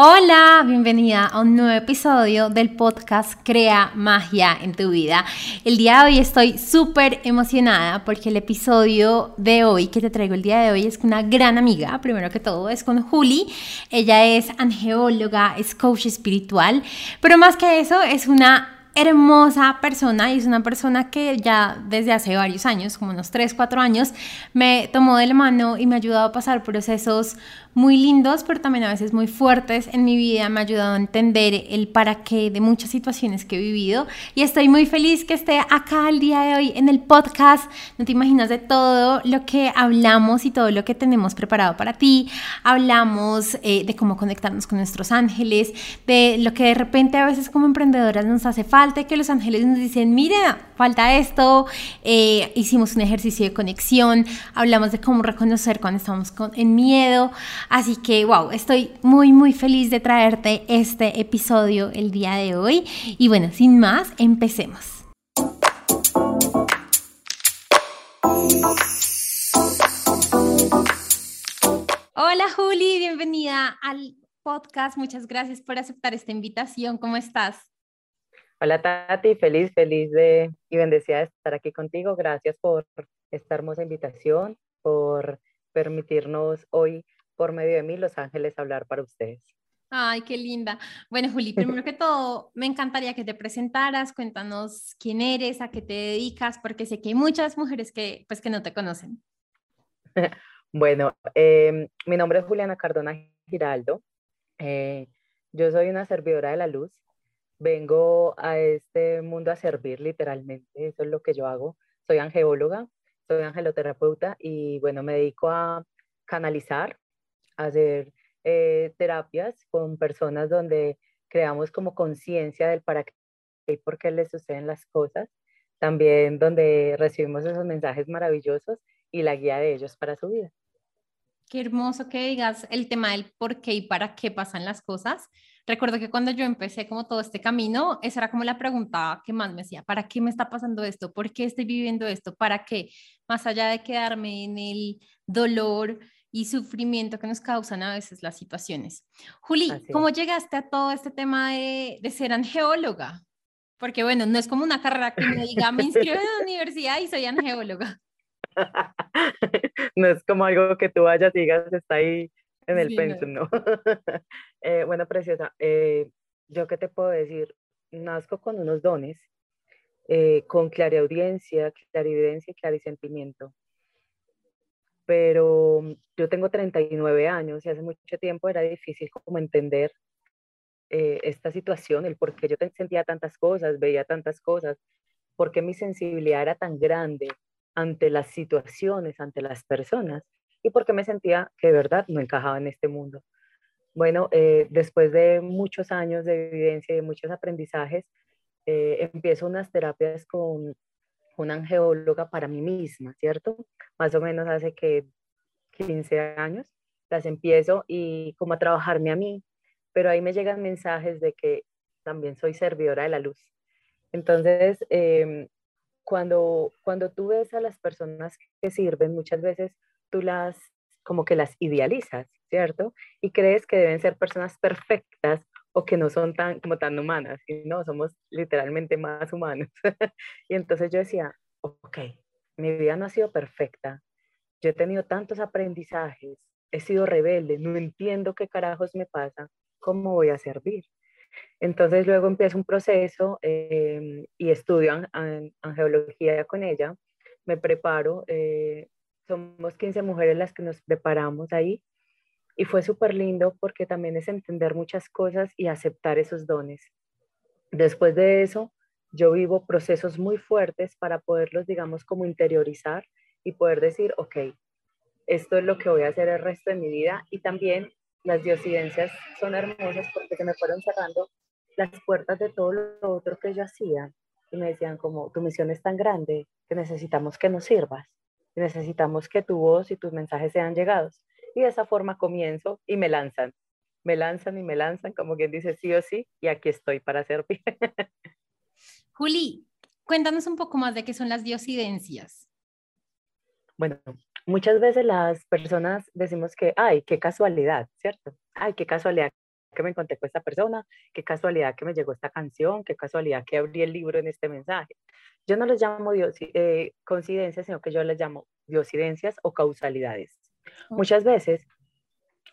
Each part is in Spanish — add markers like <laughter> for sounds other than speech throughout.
Hola, bienvenida a un nuevo episodio del podcast Crea Magia en tu vida. El día de hoy estoy súper emocionada porque el episodio de hoy que te traigo el día de hoy es con una gran amiga, primero que todo es con Juli. Ella es angeóloga, es coach espiritual, pero más que eso es una hermosa persona y es una persona que ya desde hace varios años, como unos 3, 4 años, me tomó de la mano y me ha ayudado a pasar procesos muy lindos, pero también a veces muy fuertes en mi vida. Me ha ayudado a entender el para qué de muchas situaciones que he vivido y estoy muy feliz que esté acá el día de hoy en el podcast. No te imaginas de todo lo que hablamos y todo lo que tenemos preparado para ti. Hablamos eh, de cómo conectarnos con nuestros ángeles, de lo que de repente a veces como emprendedoras nos hace falta, que los ángeles nos dicen, mira, falta esto. Eh, hicimos un ejercicio de conexión, hablamos de cómo reconocer cuando estamos con, en miedo. Así que, wow, estoy muy, muy feliz de traerte este episodio el día de hoy. Y bueno, sin más, empecemos. Hola Juli, bienvenida al podcast. Muchas gracias por aceptar esta invitación. ¿Cómo estás? Hola Tati, feliz, feliz de y bendecida de estar aquí contigo. Gracias por esta hermosa invitación, por permitirnos hoy por medio de mí, Los Ángeles, hablar para ustedes. Ay, qué linda. Bueno, Juli, primero que todo, me encantaría que te presentaras, cuéntanos quién eres, a qué te dedicas, porque sé que hay muchas mujeres que, pues, que no te conocen. <laughs> Bueno, em, mi nombre es Juliana Cardona Giraldo. Eh, yo soy una servidora de la luz. Vengo a este mundo a servir literalmente. Eso es lo que yo hago. Soy angeóloga, soy angeloterapeuta y bueno, me dedico a canalizar hacer eh, terapias con personas donde creamos como conciencia del para qué y por qué les suceden las cosas, también donde recibimos esos mensajes maravillosos y la guía de ellos para su vida. Qué hermoso que digas el tema del por qué y para qué pasan las cosas. Recuerdo que cuando yo empecé como todo este camino, esa era como la pregunta que más me hacía, ¿para qué me está pasando esto? ¿Por qué estoy viviendo esto? ¿Para qué? Más allá de quedarme en el dolor y sufrimiento que nos causan a veces las situaciones. Juli, ¿cómo llegaste a todo este tema de, de, ser angeóloga? Porque bueno, no es como una carrera que me diga, me inscribo en la <laughs> universidad y soy angeóloga. <laughs> no es como algo que tú vayas y digas, está ahí en el sí, ¿no? <laughs> eh, bueno, preciosa, eh, yo qué te puedo decir, nazco con unos dones, eh, con clariaudiencia, clarividencia y clarisentimiento pero yo tengo 39 años y hace mucho tiempo era difícil como entender eh, esta situación, el por qué yo sentía tantas cosas, veía tantas cosas, por qué mi sensibilidad era tan grande ante las situaciones, ante las personas y por qué me sentía que de verdad no encajaba en este mundo. Bueno, eh, después de muchos años de vivencia y de muchos aprendizajes, eh, empiezo unas terapias con una angeóloga para mí misma, ¿cierto? Más o menos hace que 15 años las empiezo y como a trabajarme a mí, pero ahí me llegan mensajes de que también soy servidora de la luz. Entonces, em, cuando, cuando tú ves a las personas que sirven, muchas veces tú las como que las idealizas, ¿cierto? Y crees que deben ser personas perfectas o que no son tan como tan humanas, no, somos literalmente más humanos. <laughs> y entonces yo decía, ok, mi vida no ha sido perfecta, yo he tenido tantos aprendizajes, he sido rebelde, no entiendo qué carajos me pasa, ¿cómo voy a servir? Entonces luego empiezo un proceso em, y estudio angeología con ella, me preparo, eh, somos 15 mujeres las que nos preparamos ahí y fue súper lindo porque también es entender muchas cosas y aceptar esos dones. Después de eso, yo vivo procesos muy fuertes para poderlos, digamos, como interiorizar y poder decir, ok, esto es lo que voy a hacer el resto de mi vida. Y también las diosidencias son hermosas porque me fueron cerrando las puertas de todo lo otro que yo hacía. Y me decían como, tu misión es tan grande que necesitamos que nos sirvas. necesitamos que tu voz y tus mensajes sean llegados. Y de esa forma comienzo y me lanzan. Me lanzan y me lanzan, como quien dice sí o sí, y aquí estoy para servir. <laughs> Juli, cuéntanos un poco más de qué son las diosidencias. Bueno, muchas veces las personas decimos que, ay, qué casualidad, ¿cierto? Ay, qué casualidad que me encontré con esta persona, qué casualidad que me llegó esta canción, qué casualidad que abrí el libro en este mensaje. Yo no les llamo eh, coincidencias, sino que yo les llamo diosidencias o causalidades. Muchas veces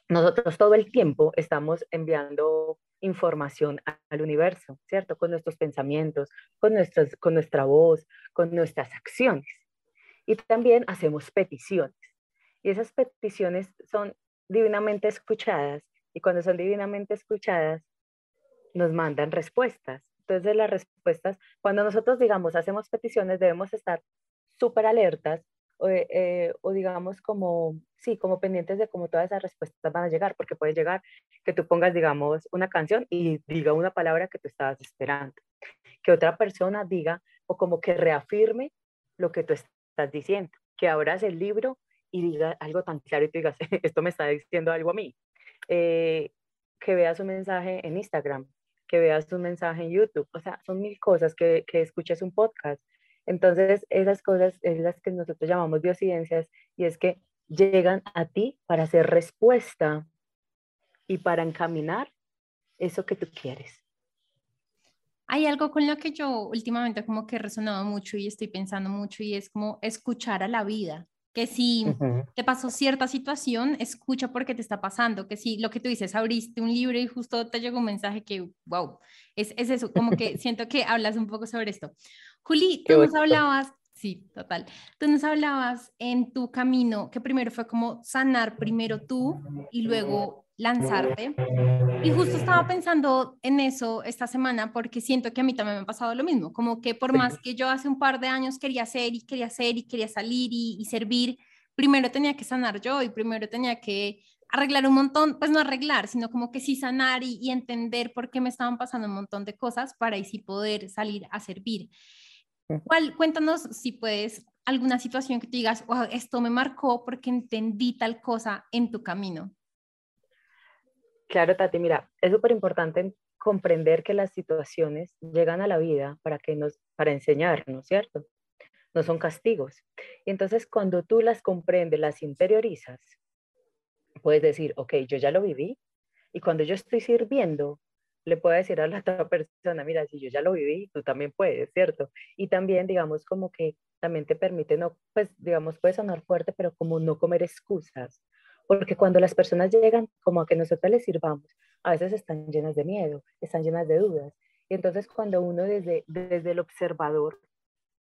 nosotros todo el tiempo estamos enviando información al universo, ¿cierto? Con nuestros pensamientos, con, nuestras, con nuestra voz, con nuestras acciones. Y también hacemos peticiones. Y esas peticiones son divinamente escuchadas. Y cuando son divinamente escuchadas, nos mandan respuestas. Entonces, las respuestas, cuando nosotros, digamos, hacemos peticiones, debemos estar súper alertas o, eh, o, digamos como, sí, como pendientes de cómo todas esas respuestas van a llegar, porque puede llegar que tú pongas, digamos, una canción y diga una palabra que tú estabas esperando, que otra persona diga o como que reafirme lo que tú estás diciendo, que abras el libro y diga algo tan claro y tú digas, <laughs> esto me está diciendo algo a mí, eh, que veas un mensaje en Instagram, que veas un mensaje en YouTube, o sea, son mil cosas, que, que escuches un podcast, entonces, esas cosas es las que nosotros llamamos biocidencias y es que llegan a ti para hacer respuesta y para encaminar eso que tú quieres. Hay algo con lo que yo últimamente como que he resonado mucho y estoy pensando mucho y es como escuchar a la vida. Que si te pasó cierta situación, escucha por qué te está pasando. Que si lo que tú dices, abriste un libro y justo te llegó un mensaje que, wow, es, es eso, como que <laughs> siento que hablas un poco sobre esto. Juli, tú nos hablabas, sí, total, tú nos hablabas en tu camino que primero fue como sanar primero tú y luego lanzarte. Y justo estaba pensando en eso esta semana porque siento que a mí también me ha pasado lo mismo, como que por más que yo hace un par de años quería hacer y quería hacer y quería salir y, y servir, primero tenía que sanar yo y primero tenía que arreglar un montón, pues no arreglar, sino como que sí sanar y, y, entender por qué me estaban pasando un montón de cosas para así poder salir a servir. ¿Cuál, cuéntanos si puedes alguna situación que te digas, esto me marcó porque entendí tal cosa en tu camino. Claro, Tati, mira, es súper importante comprender que las situaciones llegan a la vida para, que nos, para enseñarnos, ¿cierto? No son castigos. Y entonces cuando tú las comprendes, las interiorizas, puedes decir, ok, yo ya lo viví, y cuando yo estoy sirviendo, le puedo decir a la otra <laughs> persona, mira, si yo ya lo viví, tú también puedes, ¿cierto? Y también, digamos, como que también te permite, no, pues, digamos, puede sonar fuerte, pero como no comer excusas, porque cuando las personas llegan como a que nosotros les sirvamos, a veces están llenas de miedo, están llenas de dudas. Y entonces cuando uno desde, desde el observador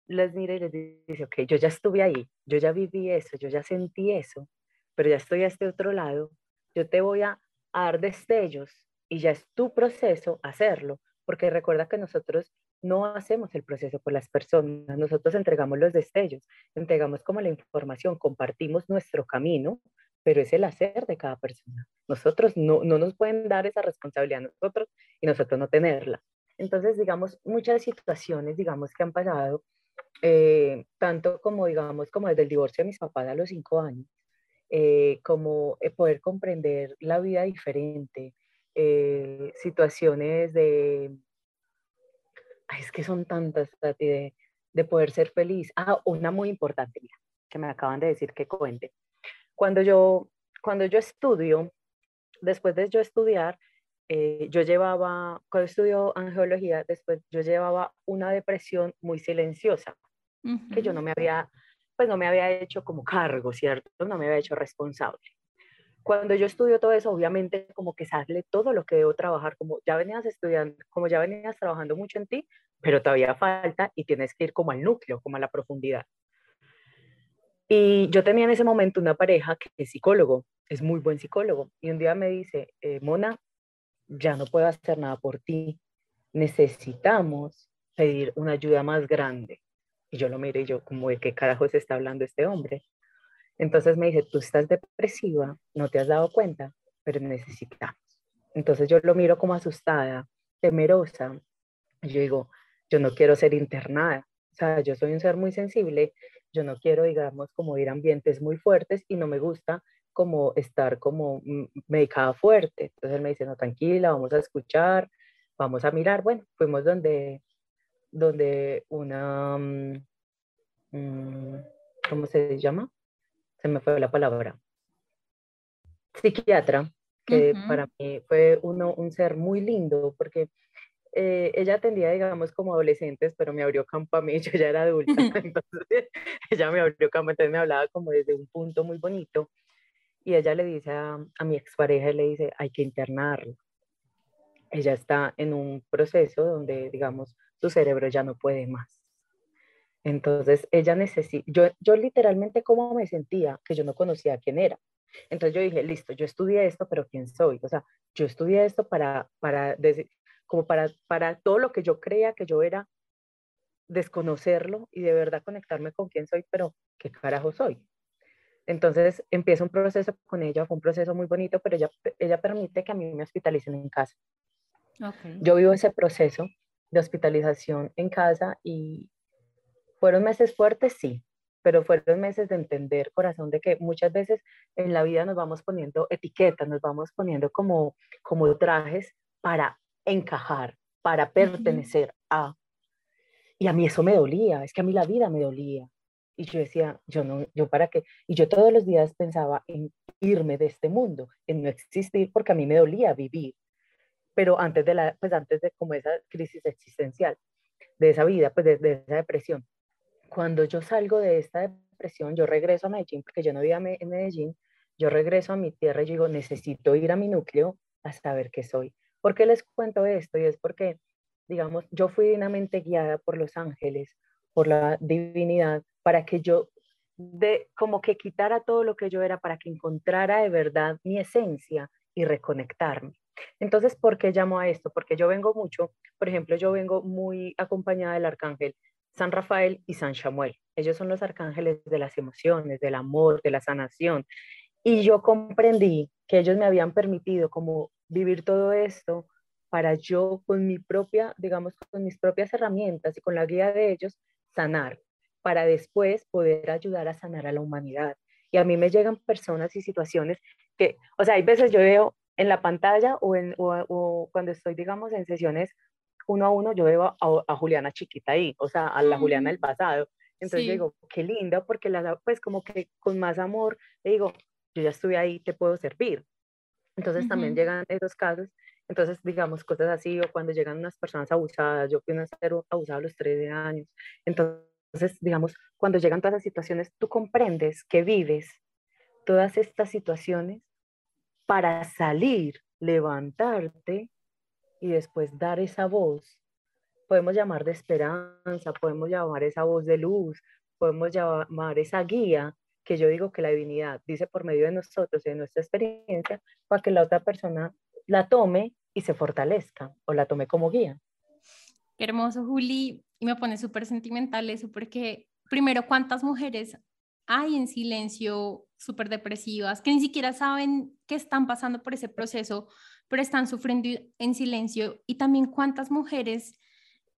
les mira y les dice, ok, yo ya estuve ahí, yo ya viví eso, yo ya sentí eso, pero ya estoy a este otro lado, yo te voy a, a dar destellos y ya es tu proceso hacerlo, porque recuerda que nosotros no hacemos el proceso por las personas, nosotros entregamos los destellos, entregamos como la información, compartimos nuestro camino, pero es el hacer de cada persona. Nosotros no, no nos pueden dar esa responsabilidad a nosotros y nosotros no tenerla. Entonces, digamos, muchas situaciones, digamos, que han pasado, eh, tanto como, digamos, como desde el divorcio de mis papás a los cinco años, eh, como eh, poder comprender la vida diferente, eh, situaciones de, es que son tantas, de, de, poder ser feliz. Ah, una muy importante, que me acaban de decir que cuente. Cuando yo, cuando yo estudio, después de yo estudiar, eh, yo llevaba, cuando estudio angiología, después yo llevaba una depresión muy silenciosa, que yo no me había, pues no me había hecho como cargo, ¿cierto? No me había hecho responsable cuando yo estudio todo eso, obviamente como que sale todo lo que debo trabajar, como ya venías estudiando, como ya venías trabajando mucho en ti, pero todavía falta y tienes que ir como al núcleo, como a la profundidad. Y yo tenía en ese momento una pareja que es psicólogo, es muy buen psicólogo, y un día me dice, eh, Mona, ya no puedo hacer nada por ti, necesitamos pedir una ayuda más grande. Y yo lo miré y yo, como de qué carajo se está hablando este hombre. Entonces me dice, tú estás depresiva, no te has dado cuenta, pero necesitamos. Entonces yo lo miro como asustada, temerosa. yo digo, yo no quiero ser internada. O sea, yo soy un ser muy sensible. Yo no quiero, digamos, como ir a ambientes muy fuertes y no me gusta como estar como medicada fuerte. Entonces él me dice, no, tranquila, vamos a escuchar, vamos a mirar. Bueno, fuimos donde, donde una, mm, mm, ¿cómo se llama? Se me fue la palabra, psiquiatra, que para mí fue uno, un ser muy lindo, porque eh, ella atendía, digamos, como adolescentes, pero me abrió campo a mí, <laughs> yo ya era adulta, <laughs> entonces ella me abrió campo, entonces me hablaba como desde un punto muy bonito, y ella le dice a, a mi expareja, le dice, hay que internarlo. Ella está en un proceso donde, digamos, su cerebro ya no puede más. Entonces, ella necesita, yo, yo literalmente cómo me sentía, que yo no conocía quién era. Entonces yo dije, listo, yo estudié esto, pero ¿quién soy? O sea, yo estudié esto para, para como para, para todo lo que yo creía que yo era, desconocerlo y de verdad conectarme con quién soy, pero ¿qué carajo soy? Entonces empieza un proceso con ella, fue un proceso muy bonito, pero ella, ella permite que a mí me hospitalicen en casa. Yo vivo ese proceso de hospitalización en casa y fueron meses fuertes, sí, pero fueron meses de entender, corazón, de que muchas veces en la vida nos vamos poniendo etiquetas, nos vamos poniendo como, como trajes para encajar, para pertenecer a. Y a mí eso me dolía, es que a mí la vida me dolía. Y yo decía, yo no, yo para qué. Y yo todos los días pensaba en irme de este mundo, en no existir, porque a mí me dolía vivir. Pero antes de la, pues antes de como esa crisis existencial, de esa vida, pues de, de esa depresión cuando yo salgo de esta depresión, yo regreso a Medellín, porque yo no vivía en Medellín, yo regreso a mi tierra y digo, necesito ir a mi núcleo a saber qué soy. ¿Por qué les cuento esto? Y es porque, digamos, yo fui divinamente guiada por los ángeles, por la divinidad, para que yo de como que quitara todo lo que yo era para que encontrara de verdad mi esencia y reconectarme. Entonces, ¿por qué llamo a esto? Porque yo vengo mucho, por ejemplo, yo vengo muy acompañada del arcángel San Rafael y San Samuel. Ellos son los arcángeles de las emociones, del amor, de la sanación. Y yo comprendí que ellos me habían permitido como vivir todo esto para yo con mi propia, digamos, con mis propias herramientas y con la guía de ellos, sanar, para después poder ayudar a sanar a la humanidad. Y a mí me llegan personas y situaciones que, o sea, hay veces yo veo en la pantalla o, en, o cuando estoy, digamos, en sesiones uno a uno yo veo a, Juliana chiquita ahí, o sea, a la Juliana del pasado. Entonces digo, qué linda, porque la, pues como que con más amor, le digo, yo ya estuve ahí, te puedo servir. Entonces también llegan esos casos, entonces digamos cosas así, o cuando llegan unas personas abusadas, yo fui una ser abusada a los 13 años, entonces digamos, cuando llegan todas esas situaciones, tú comprendes que vives todas estas situaciones para salir, levantarte y después dar esa voz. Podemos llamar de esperanza, podemos llamar esa voz de luz, podemos llamar esa guía que yo digo que la divinidad dice por medio de nosotros y de nuestra experiencia para que la otra persona la tome y se fortalezca o la tome como guía. Qué hermoso, Juli. Y me pone súper sentimental eso porque, primero, ¿cuántas mujeres hay en silencio súper depresivas que ni siquiera saben que están pasando por ese proceso pero están sufriendo en silencio y también cuántas mujeres,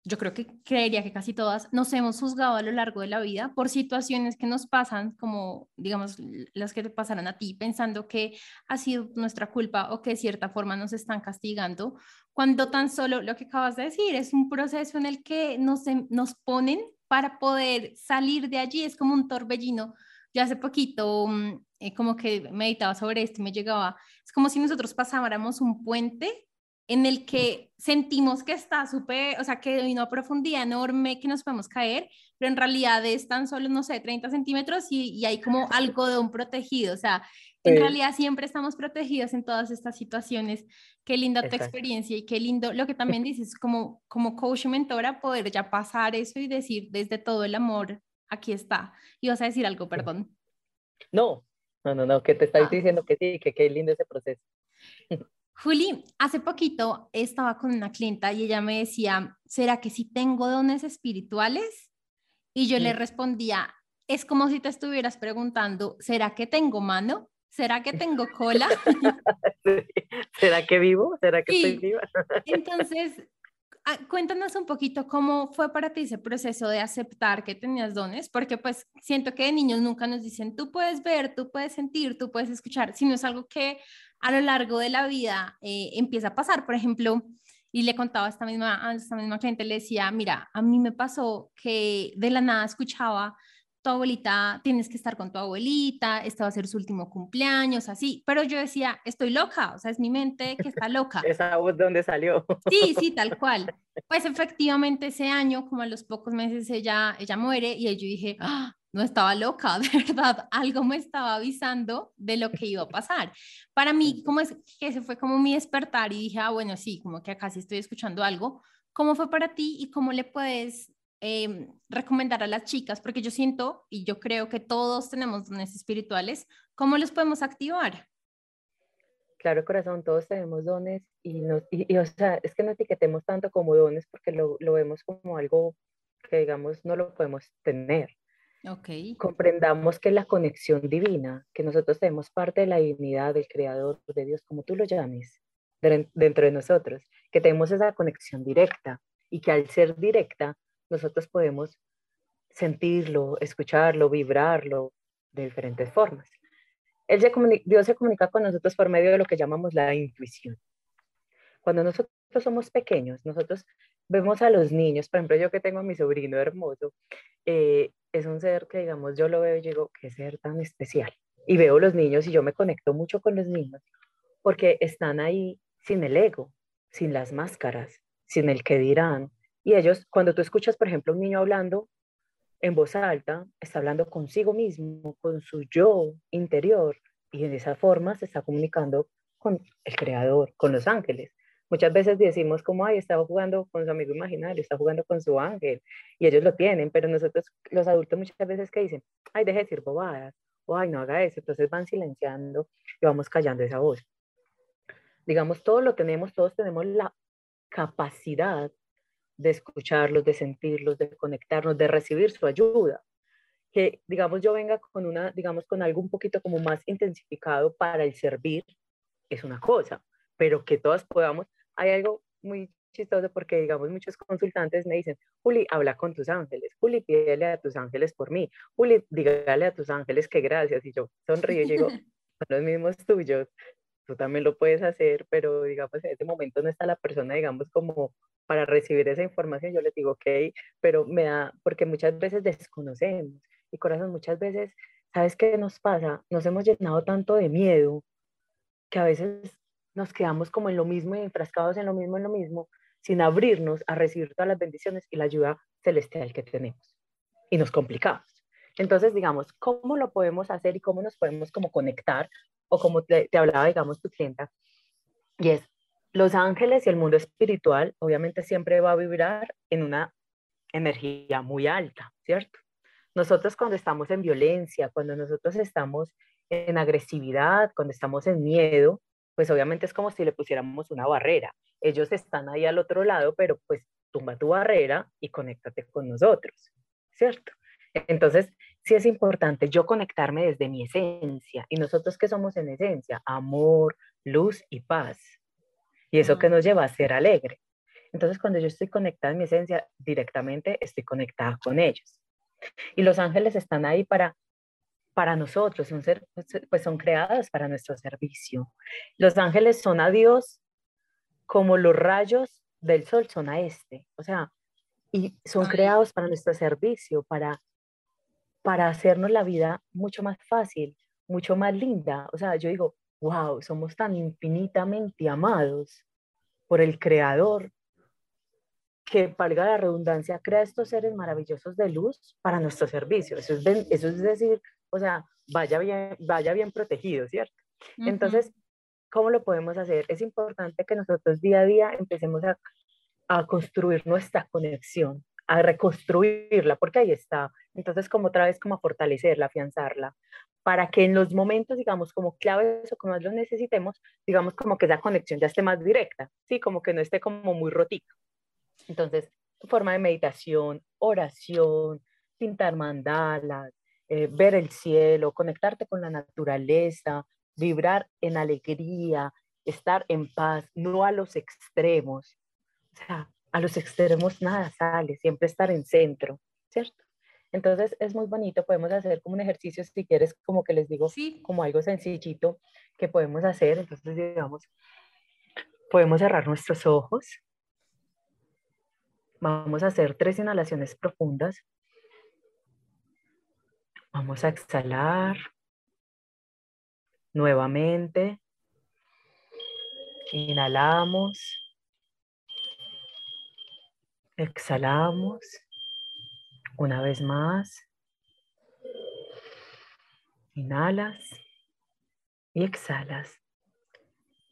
yo creo que creería que casi todas, nos hemos juzgado a lo largo de la vida por situaciones que nos pasan, como digamos las que te pasaron a ti, pensando que ha sido nuestra culpa o que de cierta forma nos están castigando, cuando tan solo lo que acabas de decir es un proceso en el que nos, nos ponen para poder salir de allí, es como un torbellino. Yo hace poquito mm, eh, como que meditaba sobre esto y me llegaba, es como si nosotros pasáramos un puente en el que sentimos que está súper, o sea, que hay una profundidad enorme que nos podemos caer, pero en realidad es tan solo, no sé, 30 centímetros y, y hay como algo de un protegido, o sea, en realidad siempre estamos protegidos en todas estas situaciones. Qué linda tu experiencia y qué lindo lo que también <laughs> dices, como, como coach y mentora, poder ya pasar eso y decir desde todo el amor, aquí está. Y vas a decir algo, perdón. No, no, no, no, que te estoy ah. diciendo que sí, que qué lindo ese proceso. <laughs> Juli, hace poquito estaba con una clienta y ella me decía, ¿será que sí tengo dones espirituales? Y yo le respondía, es como si te estuvieras preguntando, ¿será que tengo mano? ¿Será que tengo cola? <laughs> ¿Será que vivo? ¿Será que estoy viva? <laughs> Entonces, Ah, cuéntanos un poquito cómo fue para ti ese proceso de aceptar que tenías dones, porque pues siento que de niños nunca nos dicen, tú puedes ver, tú puedes sentir, tú puedes escuchar, sino es algo que a lo largo de la vida eh, empieza a pasar. Por ejemplo, y le contaba a esta misma, a esta misma cliente, le decía, mira, a mí me pasó que de la nada escuchaba tu abuelita, tienes que estar con tu abuelita, este va a ser su último cumpleaños, así, pero yo decía, estoy loca, o sea, es mi mente que está loca. <laughs> ¿Esa voz de dónde salió? <laughs> Sí, sí, tal cual. Pues efectivamente ese año, como a los pocos meses, ella, ella muere y yo dije, ah, no estaba loca, <laughs> de verdad, algo me estaba avisando de lo que iba a pasar. Para mí, como es que ese fue como mi despertar y dije, ah, bueno, sí, como que acá sí estoy escuchando algo. ¿Cómo fue para ti y cómo le puedes Em, recomendar a las chicas? Porque yo siento y yo creo que todos tenemos dones espirituales. ¿Cómo los podemos activar? Claro, corazón, todos tenemos dones y, nos, y, o sea, es que no etiquetemos tanto como dones porque lo, lo vemos como algo que, digamos, no lo podemos tener. Okay. Comprendamos que la conexión divina, que nosotros tenemos parte de la divinidad del Creador, de Dios, como tú lo llames, dentro de nosotros, que tenemos esa conexión directa y que al ser directa nosotros podemos sentirlo, escucharlo, vibrarlo de diferentes formas. Él se Dios se comunica con nosotros por medio de lo que llamamos la intuición. Cuando nosotros somos pequeños, nosotros vemos a los niños, por ejemplo, yo que tengo a mi sobrino hermoso, eh, es un ser que, digamos, yo lo veo y digo, qué ser tan especial. Y veo los niños y yo me conecto mucho con los niños porque están ahí sin el ego, sin las máscaras, sin el que dirán, y ellos, cuando tú escuchas, por ejemplo, un niño hablando en voz alta, está hablando consigo mismo, con su yo interior, y en esa forma se está comunicando con el creador, con los ángeles. Muchas veces decimos como, ay, estaba jugando con su amigo imaginario, está jugando con su ángel, y ellos lo tienen, pero nosotros, los adultos, muchas veces que dicen, ay, deje de decir bobadas, o ay, no haga eso, entonces van silenciando y vamos callando esa voz. Digamos, todo lo tenemos, todos tenemos la capacidad de escucharlos, de sentirlos, de conectarnos, de recibir su ayuda. Que, digamos, yo venga con una, digamos, con algo un poquito como más intensificado para el servir, es una cosa, pero que todas podamos, hay algo muy chistoso porque, digamos, muchos consultantes me dicen, Juli, habla con tus ángeles, Juli, pídele a tus ángeles por mí, Juli, dígale a tus ángeles que gracias, y yo sonrío y digo, <laughs> son los mismos tuyos, tú también lo puedes hacer, pero digamos, en ese momento no está la persona, digamos, como para recibir esa información, yo les digo, ok, pero me da, porque muchas veces desconocemos, y corazón, muchas veces, ¿sabes qué nos pasa? Nos hemos llenado tanto de miedo que a veces nos quedamos como en lo mismo y enfrascados en lo mismo, en lo mismo, sin abrirnos a recibir todas las bendiciones y la ayuda celestial que tenemos. Y nos complicamos. Entonces, digamos, ¿cómo lo podemos hacer y cómo nos podemos como conectar? O como te, te hablaba, digamos, tu clienta, y es los ángeles y el mundo espiritual obviamente siempre va a vibrar en una energía muy alta, ¿cierto? Nosotros cuando estamos en violencia, cuando nosotros estamos en agresividad, cuando estamos en miedo, pues obviamente es como si le pusiéramos una barrera. Ellos están ahí al otro lado, pero pues tumba tu barrera y conéctate con nosotros, ¿cierto? Entonces, sí es importante yo conectarme desde mi esencia. ¿Y nosotros qué somos en esencia? Amor, luz y paz. Y eso que nos lleva a ser alegre. Entonces, cuando yo estoy conectada en mi esencia, directamente estoy conectada con ellos. Y los ángeles están ahí para, para nosotros, son ser, pues son creados para nuestro servicio. Los ángeles son a Dios como los rayos del sol son a este. O sea, y son creados para nuestro servicio, para, para hacernos la vida mucho más fácil, mucho más linda. O sea, yo digo, wow, somos tan infinitamente amados por el Creador, que valga la redundancia, crea estos seres maravillosos de luz para nuestro servicio. Eso es, eso es decir, o sea, vaya bien, vaya bien protegido, ¿cierto? Entonces, ¿cómo lo podemos hacer? Es importante que nosotros día a día empecemos a, a construir nuestra conexión, a reconstruirla, porque ahí está. Entonces, como otra vez, como a fortalecerla, afianzarla, para que en los momentos, digamos, como claves o como más lo necesitemos, digamos, como que esa conexión ya esté más directa, ¿sí? Como que no esté como muy rotita. Entonces, forma de meditación, oración, pintar mandalas, eh, ver el cielo, conectarte con la naturaleza, vibrar en alegría, estar en paz, no a los extremos. O sea, a los extremos nada sale, siempre estar en centro, ¿cierto? Entonces es muy bonito, podemos hacer como un ejercicio, si quieres, como que les digo, como algo sencillito que podemos hacer. Entonces, digamos, podemos cerrar nuestros ojos. Vamos a hacer tres inhalaciones profundas. Vamos a exhalar nuevamente. Inhalamos. Exhalamos. Una vez más. Inhalas y exhalas.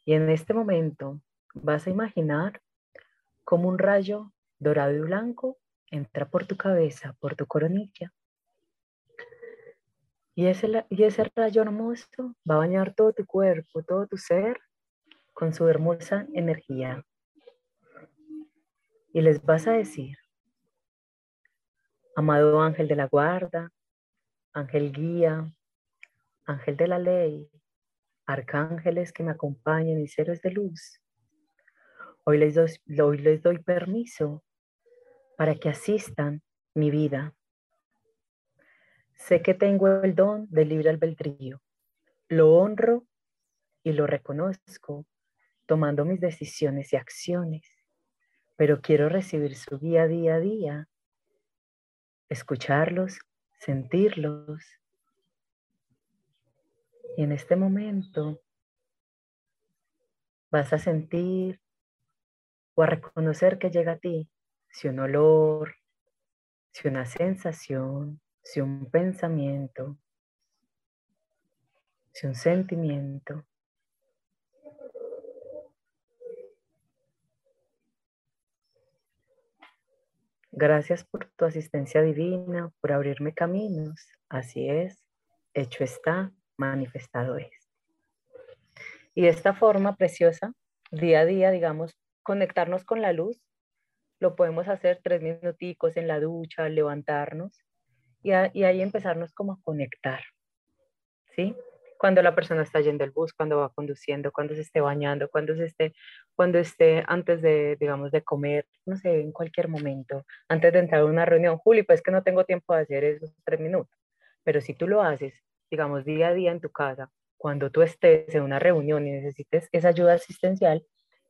Y en este momento vas a imaginar como un rayo dorado y blanco entra por tu cabeza, por tu coronilla. Y ese, y ese rayo hermoso va a bañar todo tu cuerpo, todo tu ser con su hermosa energía. Y les vas a decir, amado ángel de la guarda, ángel guía, ángel de la ley, arcángeles que me acompañen y seres de luz, hoy les hoy les doy permiso para que asistan mi vida. Sé que tengo el don del libre albedrío. Lo honro y lo reconozco tomando mis decisiones y acciones, pero quiero recibir su guía día a día, escucharlos, sentirlos. Y en este momento vas a sentir o a reconocer que llega a ti si un olor, si una sensación, si un pensamiento, si un sentimiento. Gracias por tu asistencia divina, por abrirme caminos. Así es, hecho está, manifestado es. Y esta forma preciosa, día a día, digamos, conectarnos con la luz lo podemos hacer tres minuticos en la ducha, levantarnos y, ahí empezarnos como a conectar, ¿sí? Cuando la persona está yendo el bus, cuando va conduciendo, cuando se esté bañando, cuando se esté, cuando esté antes de, digamos, de comer, no sé, en cualquier momento, antes de entrar a una reunión. Juli, pues que no tengo tiempo de hacer esos tres minutos, pero si tú lo haces, digamos, día a día en tu casa, cuando tú estés en una reunión y necesites esa ayuda asistencial,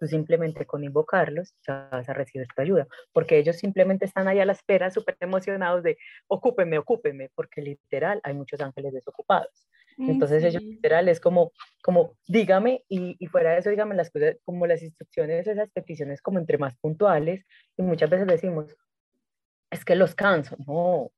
simplemente con invocarlos ya vas a recibir tu ayuda, porque ellos simplemente están ahí a la espera, súper emocionados de ocúpenme, ocúpenme, porque literal hay muchos ángeles desocupados. Entonces ellos literal es como, como dígame y, y, fuera de eso dígame las cosas, como las instrucciones, esas peticiones como entre más puntuales y muchas veces decimos, es que los canso, no,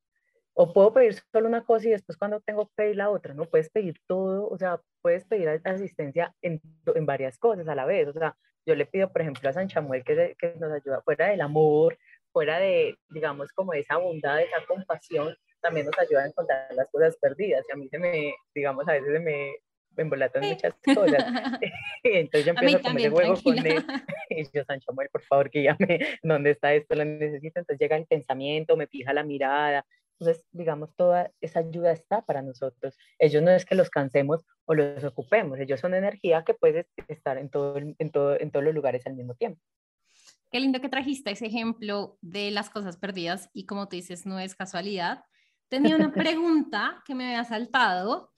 o puedo pedir solo una cosa y después cuando tengo que pedir la otra, no puedes pedir todo, o sea, puedes pedir asistencia en, en varias cosas a la vez, o sea, yo le pido, por ejemplo, a San Chamuel que, que nos ayuda fuera del amor, fuera de, digamos, como esa bondad, esa compasión, también nos ayuda a encontrar las cosas perdidas. Y a mí se me, digamos, a veces se me, embolatan muchas cosas. <laughs> <laughs> Entonces yo empiezo a comer juego con él. <laughs> Y yo, San Chamuel, por favor, guíame, ¿dónde está esto? Lo necesito. Entonces llega el pensamiento, me fija la mirada, entonces, digamos, toda esa ayuda está para nosotros. Ellos no es que los cansemos o los ocupemos, ellos son energía que puede estar en, todo, en, todo, en todos los lugares al mismo tiempo. Qué lindo que trajiste ese ejemplo de las cosas perdidas y como tú dices, no es casualidad. Tenía una pregunta que me había saltado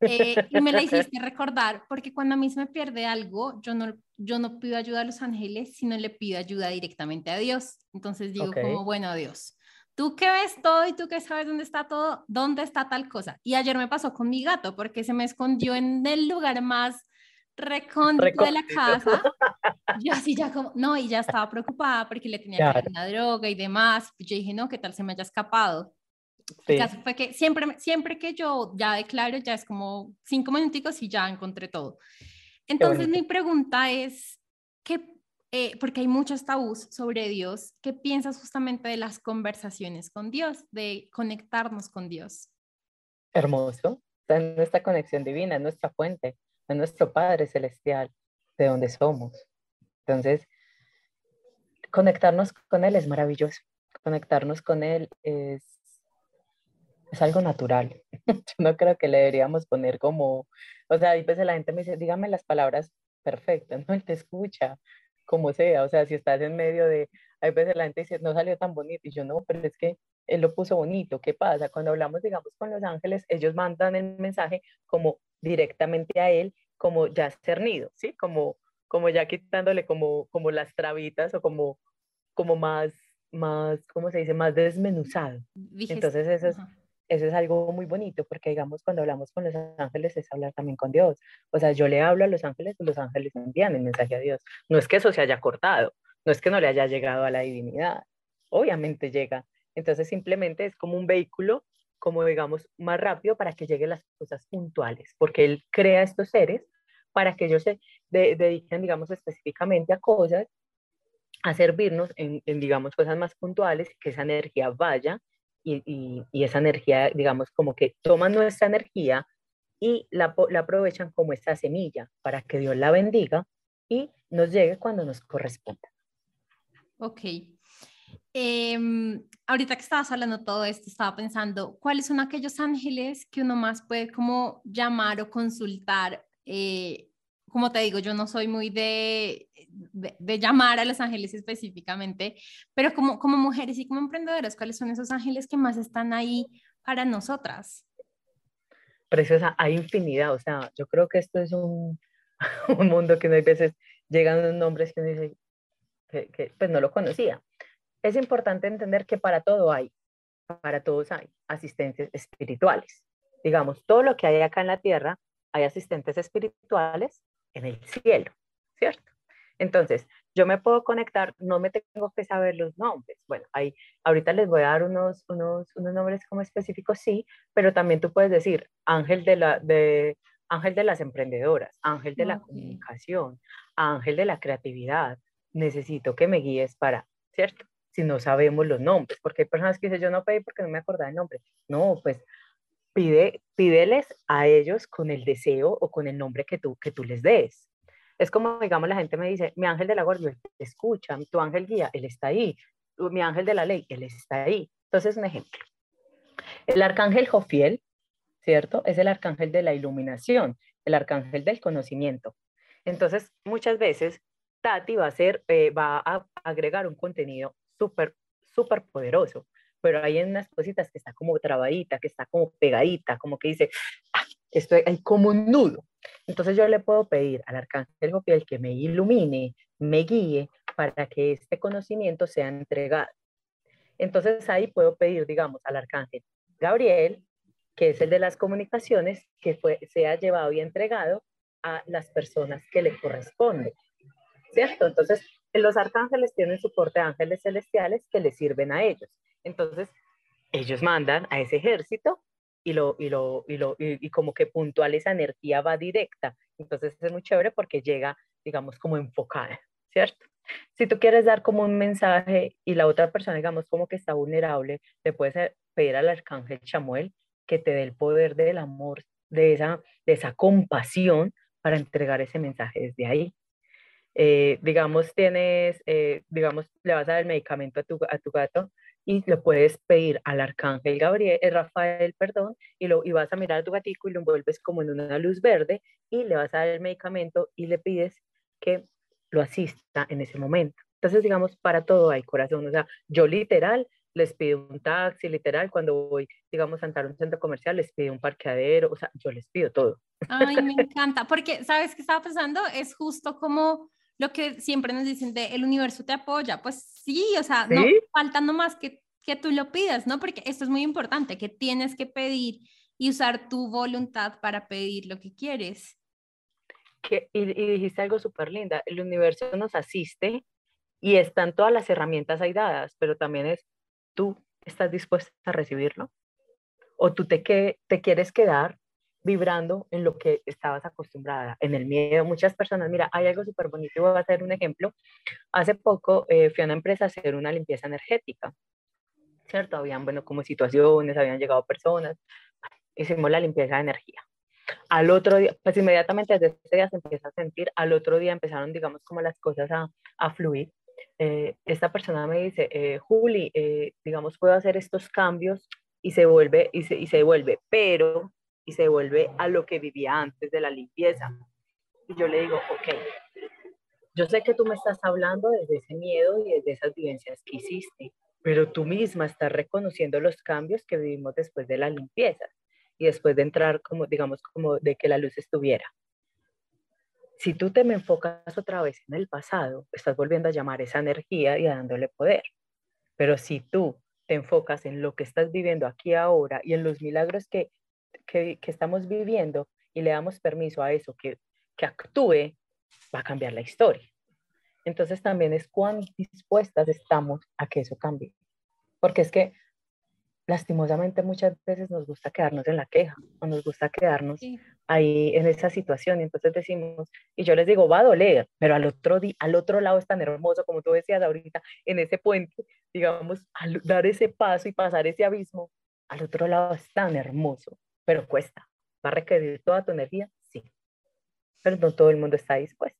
eh, y me la <laughs> hiciste recordar porque cuando a mí se me pierde algo, yo no, yo no pido ayuda a los ángeles, sino le pido ayuda directamente a Dios. Entonces digo como, bueno, Dios, tú que ves todo y tú que sabes dónde está todo, dónde está tal cosa. Y ayer me pasó con mi gato porque se me escondió en el lugar más recóndito de la casa. <laughs> Yo así ya como, no, y ya estaba preocupada porque le tenía que dar una droga y demás. Yo dije, no, ¿qué tal se me haya escapado? El caso fue que siempre, siempre que yo ya declaro, ya es como cinco minuticos y ya encontré todo. Entonces mi pregunta es, ¿qué eh, porque hay muchos tabús sobre Dios. ¿Qué piensas justamente de las conversaciones con Dios, de conectarnos con Dios? Hermoso. Está en nuestra conexión divina, en nuestra fuente, en nuestro Padre Celestial, de donde somos. Entonces, conectarnos con Él es maravilloso. Conectarnos con Él es, es algo natural. <laughs> Yo no creo que le deberíamos poner como, o sea, a veces la gente me dice, dígame las palabras perfectas, <laughs> no, Él te escucha, como sea, o sea, si estás en medio de, hay veces la gente dice, no salió tan bonito, y yo no, pero es que él lo puso bonito, ¿qué pasa? Cuando hablamos, digamos, con los ángeles, ellos mandan el mensaje como directamente a él, como ya cernido, ¿sí? Como, como ya quitándole como, como las trabitas o como, como más, más, ¿cómo se dice? Más desmenuzado. Entonces eso es, eso es algo muy bonito porque, digamos, cuando hablamos con los ángeles es hablar también con Dios. O sea, yo le hablo a los ángeles y los ángeles envían el mensaje a Dios. No es que eso se haya cortado, no es que no le haya llegado a la divinidad. Obviamente llega. Entonces, simplemente es como un vehículo, como digamos, más rápido para que lleguen las cosas puntuales, porque Él crea estos seres para que ellos se dediquen, digamos, específicamente a cosas, a servirnos en, en digamos, cosas más puntuales, que esa energía vaya y, esa energía, digamos, como que toman nuestra energía y la, aprovechan como esta semilla para que Dios la bendiga y nos llegue cuando nos corresponda. Ok. Em, ahorita que estabas hablando todo esto, estaba pensando, ¿cuáles son aquellos ángeles que uno más puede como llamar o consultar eh, como te digo, yo no soy muy de, de, llamar a los ángeles específicamente, pero como, como mujeres y como emprendedoras, ¿cuáles son esos ángeles que más están ahí para nosotras? Preciosa, hay infinidad, o sea, yo creo que esto es un, <laughs> un mundo que no hay veces llegan nombres que uno dice que, que pues no lo conocía. Es importante entender que para todo hay, para todos hay asistentes espirituales. Digamos, todo lo que hay acá en la tierra, hay asistentes espirituales en el cielo, ¿cierto? Entonces, yo me puedo conectar, no me tengo que saber los nombres. Bueno, ahí, ahorita les voy a dar unos, unos, unos nombres como específicos, sí, pero también tú puedes decir ángel de, la, de, ángel de las emprendedoras, ángel de la comunicación, ángel de la creatividad. Necesito que me guíes para, ¿cierto? Si no sabemos los nombres, porque hay personas que dicen, yo no pedí porque no me acordaba el nombre. No, pues pide, pídeles a ellos con el deseo o con el nombre que tú, que tú les des. Es como, digamos, la gente me dice, mi ángel de la guardia, escucha, tu ángel guía, él está ahí, mi ángel de la ley, él está ahí. Entonces, un ejemplo. El arcángel Jofiel, ¿cierto? Es el arcángel de la iluminación, el arcángel del conocimiento. Entonces, muchas veces, Tati va a, hacer, eh, va a agregar un contenido súper, súper poderoso pero hay unas cositas que está como trabadita, que está como pegadita, como que dice, ah, esto hay como un nudo. Entonces yo le puedo pedir al arcángel Jofiel que me ilumine, me guíe para que este conocimiento sea entregado. Entonces ahí puedo pedir, digamos, al arcángel Gabriel, que es el de las comunicaciones, que fue, sea llevado y entregado a las personas que le corresponden. ¿Cierto? Entonces, los arcángeles tienen soporte de ángeles celestiales que le sirven a ellos. Entonces, ellos mandan a ese ejército y, lo, y, lo, y, lo, y, como que puntual esa energía va directa. Entonces es muy chévere porque llega, digamos, como enfocada, ¿cierto? Si tú quieres dar como un mensaje y la otra persona, digamos, como que está vulnerable, le puedes pedir al arcángel Chamuel que te dé el poder del amor, de esa, de esa compasión para entregar ese mensaje desde ahí. Eh, digamos, tienes, eh, digamos, le vas a dar el medicamento a tu, a tu gato, y lo puedes pedir al arcángel Gabriel, eh, Rafael, perdón, y, lo, y vas a mirar a tu gatico y lo envuelves como en una luz verde y le vas a dar el medicamento y le pides que lo asista en ese momento. Entonces, digamos, para todo hay corazón. O sea, yo literal les pido un taxi, literal, cuando voy, digamos, a entrar a un centro comercial, les pido un parqueadero, o sea, yo les pido todo. Ay, me <laughs> encanta, porque, ¿sabes qué estaba pensando? Es justo como lo que siempre nos dicen de el universo te apoya, pues sí, o sea, no falta nomás que, que tú lo pidas, ¿no? Porque esto es muy importante, que tienes que pedir y usar tu voluntad para pedir lo que quieres. Que, y, dijiste algo súper linda, el universo nos asiste y están todas las herramientas ahí dadas, pero también es tú estás dispuesta a recibirlo o tú te, que, te quieres quedar vibrando en lo que estabas acostumbrada, en el miedo. Muchas personas, mira, hay algo súper bonito, voy a hacer un ejemplo. Hace poco eh, fui a una empresa a hacer una limpieza energética, ¿cierto? Habían, bueno, como situaciones, habían llegado personas, hicimos la limpieza de energía. Al otro día, pues inmediatamente desde ese día se empieza a sentir, al otro día empezaron, digamos, como las cosas a, a fluir. Eh, esta persona me dice, eh, Juli, digamos, puedo hacer estos cambios y se vuelve, y se, y se vuelve, pero y se vuelve a lo que vivía antes de la limpieza. Y yo le digo, ok, yo sé que tú me estás hablando desde ese miedo y desde esas vivencias que hiciste, pero tú misma estás reconociendo los cambios que vivimos después de la limpieza y después de entrar como, digamos, como de que la luz estuviera. Si tú te me enfocas otra vez en el pasado, estás volviendo a llamar esa energía y dándole poder. Pero si tú te enfocas en lo que estás viviendo aquí ahora y en los milagros que, que, que estamos viviendo y le damos permiso a eso que, que actúe, va a cambiar la historia. Entonces también es cuán dispuestas estamos a que eso cambie. Porque es que lastimosamente muchas veces nos gusta quedarnos en la queja o nos gusta quedarnos ahí en esa situación y entonces decimos, y yo les digo, va a doler, pero al otro, al otro lado es tan hermoso, como tú decías ahorita, en ese puente, digamos, al dar ese paso y pasar ese abismo, al otro lado es tan hermoso, pero cuesta, va a requerir toda tu energía, sí, pero no todo el mundo está dispuesto.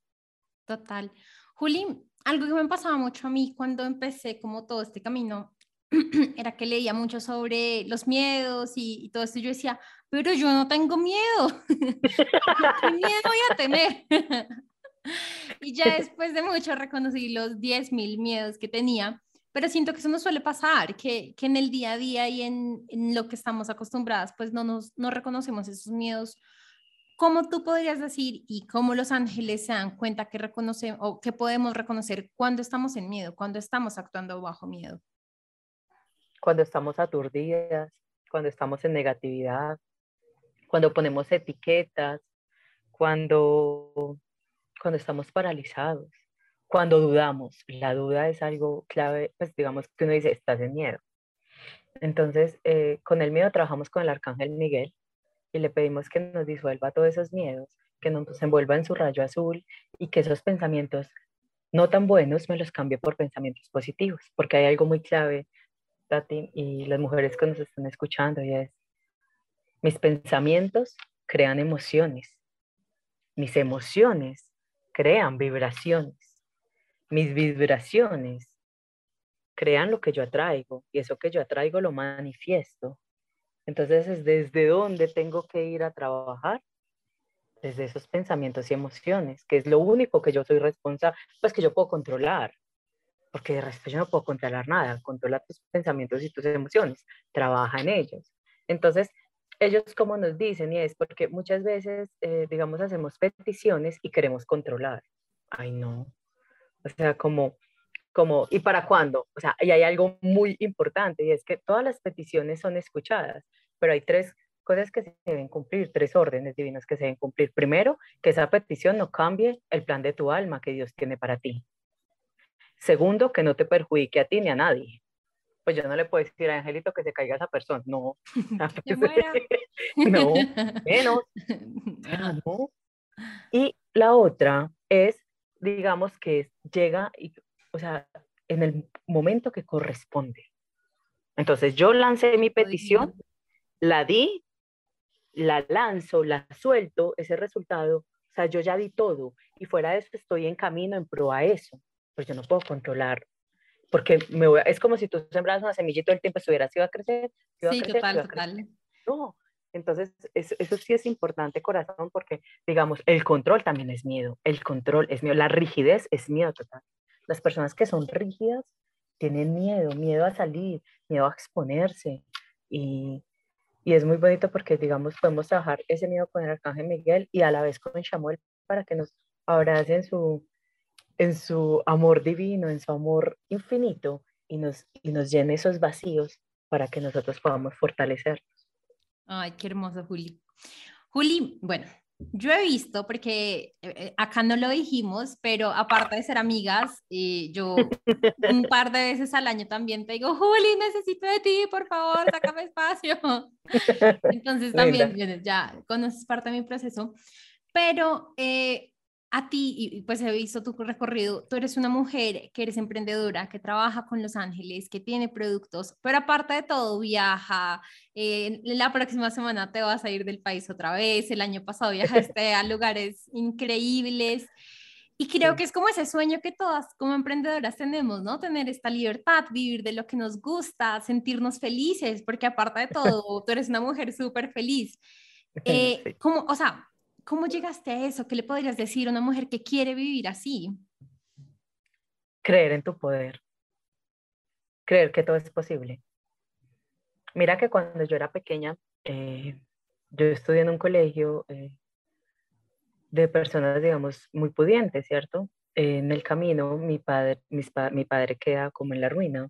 Total. Juli, algo que me pasaba mucho a mí cuando empecé como todo este camino <clears throat> era que leía mucho sobre los miedos y, todo esto. Y yo decía, pero yo no tengo miedo. <laughs> ¿Qué miedo voy a tener? <laughs> y ya <laughs> después de mucho reconocí los 10.000 miedos que tenía. Pero siento que eso no suele pasar, que, que en el día a día y en, en, lo que estamos acostumbradas, pues no nos no reconocemos esos miedos. ¿Cómo tú podrías decir y cómo los ángeles se dan cuenta que reconocen o que podemos reconocer cuando estamos en miedo, cuando estamos actuando bajo miedo? cuando estamos aturdidas, cuando estamos en negatividad, cuando ponemos etiquetas, cuando, cuando estamos paralizados, cuando dudamos. La duda es algo clave, pues digamos que uno dice, estás en miedo. Entonces, eh, con el miedo trabajamos con el arcángel Miguel y le pedimos que nos disuelva todos esos miedos, que nos envuelva en su rayo azul y que esos pensamientos no tan buenos me los cambie por pensamientos positivos, porque hay algo muy clave Tati, y las mujeres que nos están escuchando, y es, mis pensamientos crean emociones, mis emociones crean vibraciones, mis vibraciones crean lo que yo atraigo, y eso que yo atraigo lo manifiesto. Entonces es desde dónde tengo que ir a trabajar, desde esos pensamientos y emociones, que es lo único que yo soy responsable, pues que yo puedo controlar porque de resto yo no puedo controlar nada, controla tus pensamientos y tus emociones, trabaja en ellos. Entonces, ellos como nos dicen, y es porque muchas veces, eh, digamos, hacemos peticiones y queremos controlar. Ay, no. O sea, como, como, ¿y para cuándo? O sea, y hay algo muy importante, y es que todas las peticiones son escuchadas, pero hay tres cosas que se deben cumplir, tres órdenes divinas que se deben cumplir. Primero, que esa petición no cambie el plan de tu alma que Dios tiene para ti. Segundo, que no te perjudique a ti ni a nadie. Pues yo no le puedo decir a Angelito que se caiga esa persona. No. <laughs> <laughs> <laughs> no, menos. No. Y la otra es, digamos, que llega, y, o sea, en el momento que corresponde. Entonces yo lancé mi petición, la di, la lanzo, la suelto, ese resultado, o sea, yo ya di todo y fuera de eso estoy en camino en pro a eso pues yo no puedo controlar, porque me voy es como si tú sembras una semillita todo el tiempo, estuvieras, iba a crecer, iba sí, a crecer, total, total. No, entonces eso, sí es importante, corazón, porque digamos, el control también es miedo, el control es miedo, la rigidez es miedo total. Las personas que son rígidas tienen miedo, miedo a salir, miedo a exponerse y, y es muy bonito porque, digamos, podemos trabajar ese miedo con el Arcángel Miguel y a la vez con Samuel para que nos abracen su, en su amor divino, en su amor infinito y nos, y nos llene esos vacíos para que nosotros podamos fortalecernos. Ay, qué hermoso, Juli. Juli, bueno, yo he visto, porque eh, eh, acá no lo dijimos, pero aparte de ser amigas, eh, yo un <laughs> par de veces al año también te digo, Juli, necesito de ti, por favor, sácame espacio. <laughs> Entonces también ya conoces parte de mi proceso. Pero eh, a ti, y pues he visto tu recorrido, tú eres una mujer que eres emprendedora, que trabaja con Los Ángeles, que tiene productos, pero aparte de todo, viaja. Eh, la próxima semana te vas a ir del país otra vez. El año pasado <laughs> viajaste a lugares increíbles. Y creo que es como ese sueño que todas como emprendedoras tenemos, ¿no? Tener esta libertad, vivir de lo que nos gusta, sentirnos felices, porque aparte de todo, tú eres una mujer súper feliz. <laughs> Eh, como, o sea, ¿Cómo llegaste a eso? ¿Qué le podrías decir a una mujer que quiere vivir así? Creer en tu poder. Creer que todo es posible. Mira que cuando yo era pequeña, eh, yo estudié en un colegio eh, de personas, digamos, muy pudientes, ¿cierto? en el camino, mi padre, mi padre queda como en la ruina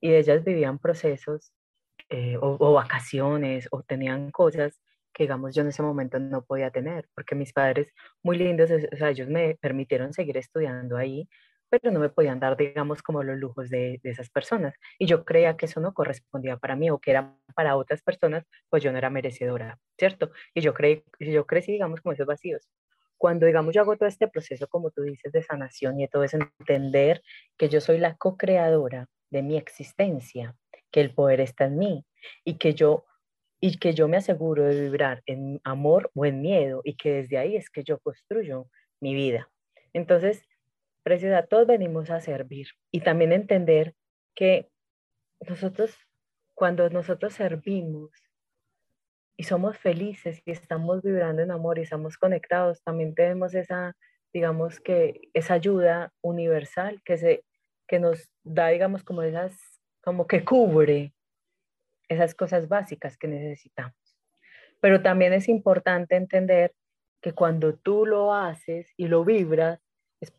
y ellas vivían procesos eh, o, vacaciones o tenían cosas que digamos yo en ese momento no podía tener, porque mis padres muy lindos, o sea, ellos me permitieron seguir estudiando ahí, pero no me podían dar, digamos, como los lujos de, de, esas personas. Y yo creía que eso no correspondía para mí o que era para otras personas, pues yo no era merecedora, ¿cierto? Y yo, creí, yo crecí, digamos, con esos vacíos. Cuando, digamos, yo hago todo este proceso, como tú dices, de sanación y de todo eso, entender que yo soy la co-creadora de mi existencia, que el poder está en mí y que yo y que yo me aseguro de vibrar en amor o en miedo y que desde ahí es que yo construyo mi vida. Entonces, preciosa, todos venimos a servir y también entender que nosotros, cuando nosotros servimos y somos felices y estamos vibrando en amor y estamos conectados, también tenemos esa, digamos que, esa ayuda universal que, se, que nos da, digamos, como esas, como que cubre esas cosas básicas que necesitamos. Pero también es importante entender que cuando tú lo haces y lo vibras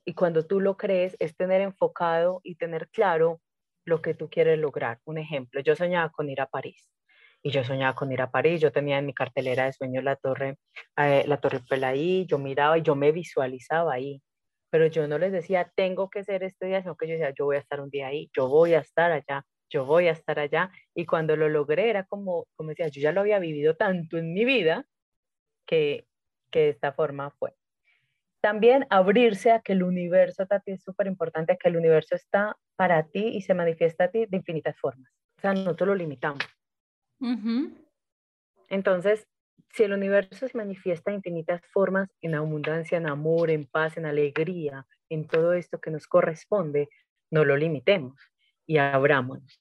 y cuando tú lo crees es tener enfocado y tener claro lo que tú quieres lograr. Un ejemplo, yo soñaba con ir a París y yo soñaba con ir a París, yo tenía en mi cartelera de sueños la torre, eh, la torre ahí, yo miraba y yo me visualizaba ahí, pero yo no les decía, tengo que ser este día, sino que yo decía, yo voy a estar un día ahí, yo voy a estar allá, yo voy a estar allá. Y cuando lo logré era como, como decía, yo ya lo había vivido tanto en mi vida que, que de esta forma fue. También abrirse a que el universo, Tati, es súper importante, que el universo está para ti y se manifiesta a ti de infinitas formas. O sea, nosotros lo limitamos. Entonces, si el universo se manifiesta de infinitas formas, en abundancia, en amor, en paz, en alegría, en todo esto que nos corresponde, no lo limitemos y abrámonos.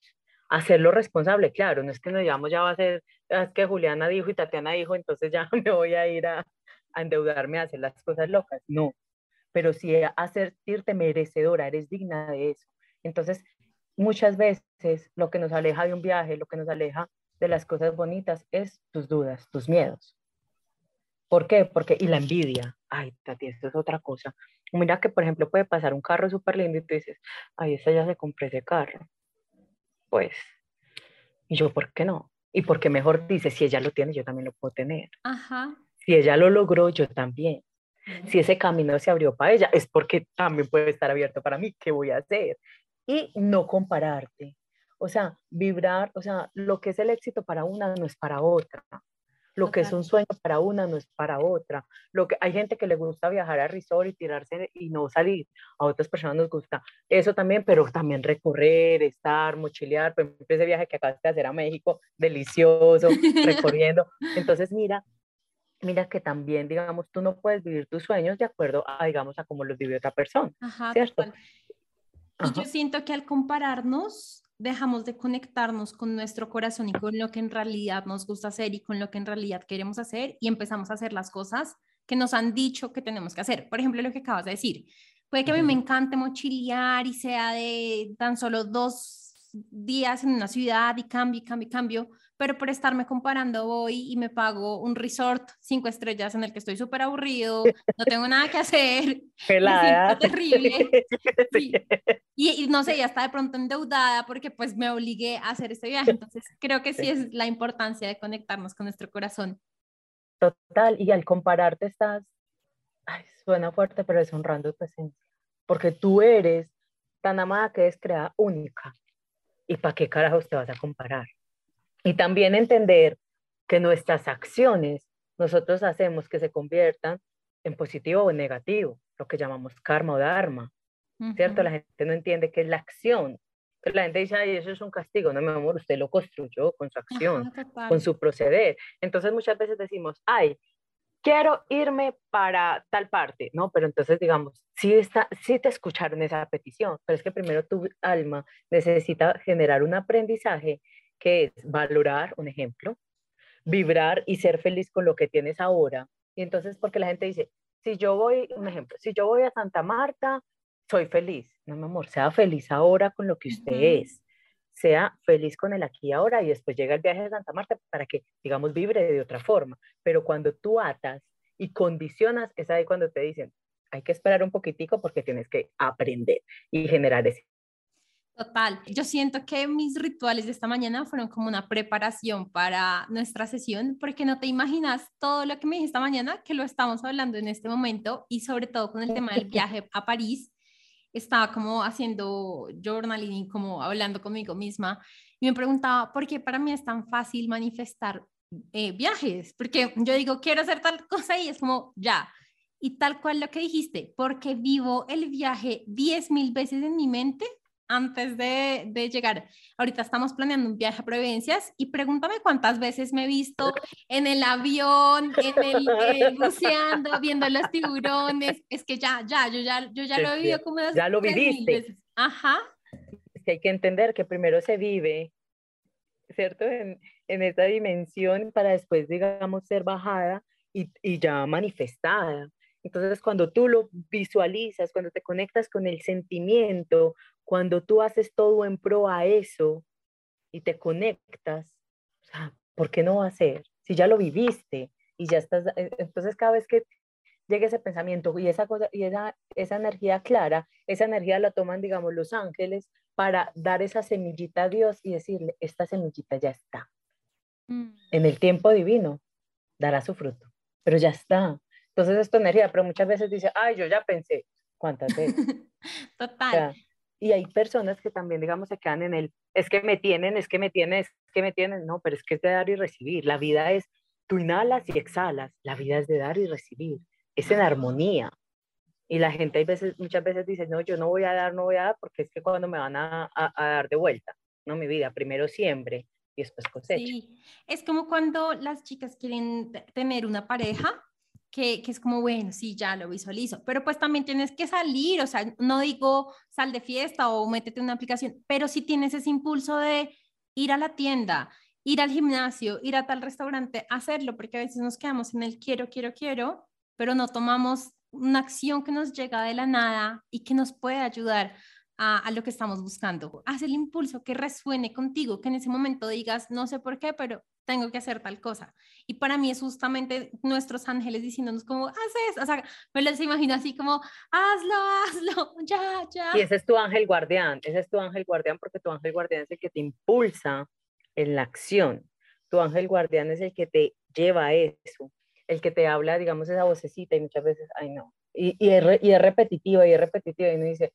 Hacerlo responsable, claro, no es que nos digamos ya va a ser, es que Juliana dijo y Tatiana dijo, entonces ya <laughs> me voy a ir a, endeudarme a hacer las cosas locas, no, pero sí hacerte merecedora, eres digna de eso. Entonces, muchas veces lo que nos aleja de un viaje, lo que nos aleja de las cosas bonitas es tus dudas, tus miedos. ¿Por qué? Porque, y la envidia. Ay, Tati, esto es otra cosa. Mira que, por ejemplo, puede pasar un carro súper lindo y tú dices, ay, esa ya se compró ese carro. Pues, y yo, ¿por qué no? Y porque mejor dice, si ella lo tiene, yo también lo puedo tener. Ajá. Si ella lo logró, yo también. Si ese camino se abrió para ella, es porque también puede estar abierto para mí. ¿Qué voy a hacer? Y no compararte. O sea, vibrar, o sea, lo que es el éxito para una no es para otra. Lo que es un sueño para una no es para otra. Lo que hay gente que le gusta viajar a resort y tirarse y no salir. A otras personas nos gusta eso también, pero también recorrer, estar, mochilear. Por ejemplo, ese viaje que acabaste de hacer a México, delicioso, <laughs> recorriendo. Entonces, mira, mira que también, digamos, tú no puedes vivir tus sueños de acuerdo a, digamos, a cómo los vive otra persona, ¿cierto? Y yo siento que al compararnos, dejamos de conectarnos con nuestro corazón y con lo que en realidad nos gusta hacer y con lo que en realidad queremos hacer y empezamos a hacer las cosas que nos han dicho que tenemos que hacer. Por ejemplo, lo que acabas de decir. Puede que a mí me encante mochilear y sea de tan solo dos días en una ciudad y cambio, cambio, cambio, pero por estarme comparando voy y me pago un resort cinco estrellas en el que estoy súper aburrido, no tengo nada que hacer, <laughs> Pelada. terrible. <laughs> Y, no sé, ya está de pronto endeudada porque pues me obligué a hacer este viaje. Entonces creo que sí, es la importancia de conectarnos con nuestro corazón. Total, y al compararte estás, ay, suena fuerte, pero es honrando tu esencia, porque tú eres tan amada que es creada única. ¿Y para qué carajos te vas a comparar? Y también entender que nuestras acciones nosotros hacemos que se conviertan en positivo o en negativo, lo que llamamos karma o dharma, ¿cierto? La gente no entiende qué es la acción. Pero la gente dice, ay, eso es un castigo. No, mi amor, usted lo construyó con su acción, con su proceder. Entonces muchas veces decimos, ay, quiero irme para tal parte, ¿no? Pero entonces, digamos, sí, está, sí te escucharon esa petición, pero es que primero tu alma necesita generar un aprendizaje que es valorar, un ejemplo, vibrar y ser feliz con lo que tienes ahora. Y entonces, porque la gente dice, si yo voy, un ejemplo, si yo voy a Santa Marta, soy feliz. No, mi amor, sea feliz ahora con lo que usted es. Sea feliz con el aquí y ahora y después llega el viaje de Santa Marta para que, digamos, vibre de otra forma. Pero cuando tú atas y condicionas, es ahí cuando te dicen, hay que esperar un poquitico porque tienes que aprender y generar ese Total. Yo siento que mis rituales de esta mañana fueron como una preparación para nuestra sesión, porque no te imaginas todo lo que me dije esta mañana, que lo estamos hablando en este momento y sobre todo con el <laughs> tema del viaje a París. Estaba como haciendo journaling, como hablando conmigo misma y me preguntaba por qué para mí es tan fácil manifestar eh, viajes, porque yo digo, quiero hacer tal cosa y es como, ya, y tal cual lo que dijiste, porque vivo el viaje diez mil veces en mi mente antes de, de, llegar. Ahorita estamos planeando un viaje a Providencias y pregúntame cuántas veces me he visto en el avión, en el eh, <laughs> buceando, viendo los tiburones. Es que ya, ya, yo ya, yo ya lo he vivido como Ya lo viviste. Veces. Ajá. Es que hay que entender que primero se vive, ¿cierto? En, en esa dimensión para después, digamos, ser bajada y, y ya manifestada. Entonces, cuando tú lo visualizas, cuando te conectas con el sentimiento, cuando tú haces todo en pro a eso y te conectas, o sea, ¿por qué no ser? Si ya lo viviste y ya estás, eh, entonces cada vez que llegue ese pensamiento y esa cosa y esa, esa energía clara, esa energía la toman, digamos, los ángeles para dar esa semillita a Dios y decirle, esta semillita ya está. Mm. En el tiempo divino dará su fruto, pero ya está. Entonces es tu energía, pero muchas veces dice, ay, yo ya pensé, ¿cuántas veces? <laughs> Total. Y hay personas que también, digamos, se quedan en el, es que me tienen, es que me tienen, es que me tienen, no, pero es que es de dar y recibir. La vida es, tú inhalas y exhalas, la vida es de dar y recibir, es en armonía. Y la gente hay veces, muchas veces dice, no, yo no voy a dar, no voy a dar, porque es que cuando me van a, a, a dar de vuelta, no, mi vida, primero siembre y después cosecha. Sí, es como cuando las chicas quieren tener una pareja que, es como, bueno, sí, ya lo visualizo, pero pues también tienes que salir, o sea, no digo sal de fiesta o métete en una aplicación, pero si tienes ese impulso de ir a la tienda, ir al gimnasio, ir a tal restaurante, hacerlo, porque a veces nos quedamos en el quiero, quiero, quiero, pero no tomamos una acción que nos llega de la nada y que nos puede ayudar a, a, lo que estamos buscando. Haz el impulso que resuene contigo, que en ese momento digas, no sé por qué, pero tengo que hacer tal cosa. Y para mí es justamente nuestros ángeles diciéndonos como, haz eso, o sea, me los imagino así como, hazlo, hazlo, <laughs> ya, ya. Y ese es tu ángel guardián, ese es tu ángel guardián porque tu ángel guardián es el que te impulsa en la acción. Tu ángel guardián es el que te lleva a eso, el que te habla, digamos, esa vocecita y muchas veces, ay no, y, y, es, y es repetitiva y es repetitiva y uno dice,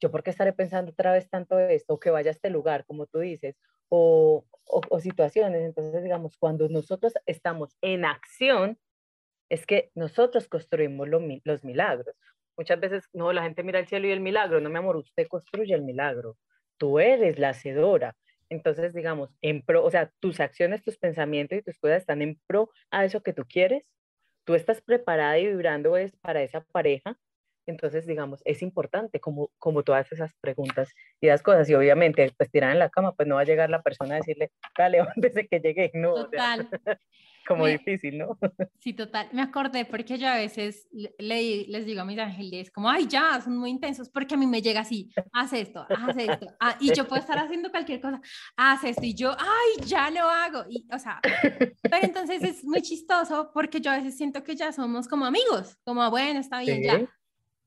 yo por qué estaré pensando otra vez tanto esto, o que vaya a este lugar, como tú dices, o, o, situaciones. Entonces, digamos, cuando nosotros estamos en acción, es que nosotros construimos los milagros. Muchas veces, no, la gente mira el cielo y el milagro. No, mi amor, usted construye el milagro. Tú eres la hacedora. Entonces, digamos, en pro, o sea, tus acciones, tus pensamientos y tus cosas están en pro a eso que tú quieres. Tú estás preparada y vibrando es para esa pareja entonces, digamos, es importante como, como todas esas preguntas y las cosas. Y obviamente, pues tirar en la cama, pues no va a llegar la persona a decirle, dale, <laughs> de que llegue. No, total. <laughs> como difícil, ¿no? Sí, total. Me acordé porque yo a veces le, les digo a mis ángeles, como, ay, ya, son muy intensos, porque a mí me llega así, haz esto, haz esto. Ah, y yo puedo estar haciendo cualquier cosa, haz esto. Y yo, ay, ya lo hago. Y, o sea, pero entonces es muy chistoso porque yo a veces siento que ya somos como amigos, como, bueno, está bien, ya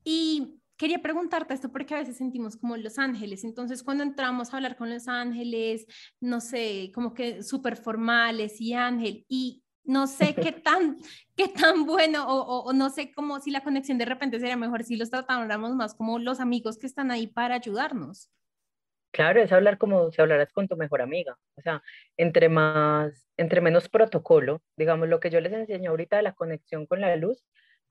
y quería preguntarte esto porque a veces sentimos como los ángeles, entonces cuando entramos a hablar con los ángeles, no sé, como que súper formales y ángel, y no sé qué <laughs> tan, qué tan bueno, o, no sé cómo si la conexión de repente sería mejor si los tratáramos más como los amigos que están ahí para ayudarnos. Claro, es hablar como si hablaras con tu mejor amiga, o sea, entre más, entre menos protocolo, digamos, lo que yo les enseño ahorita de la conexión con la luz,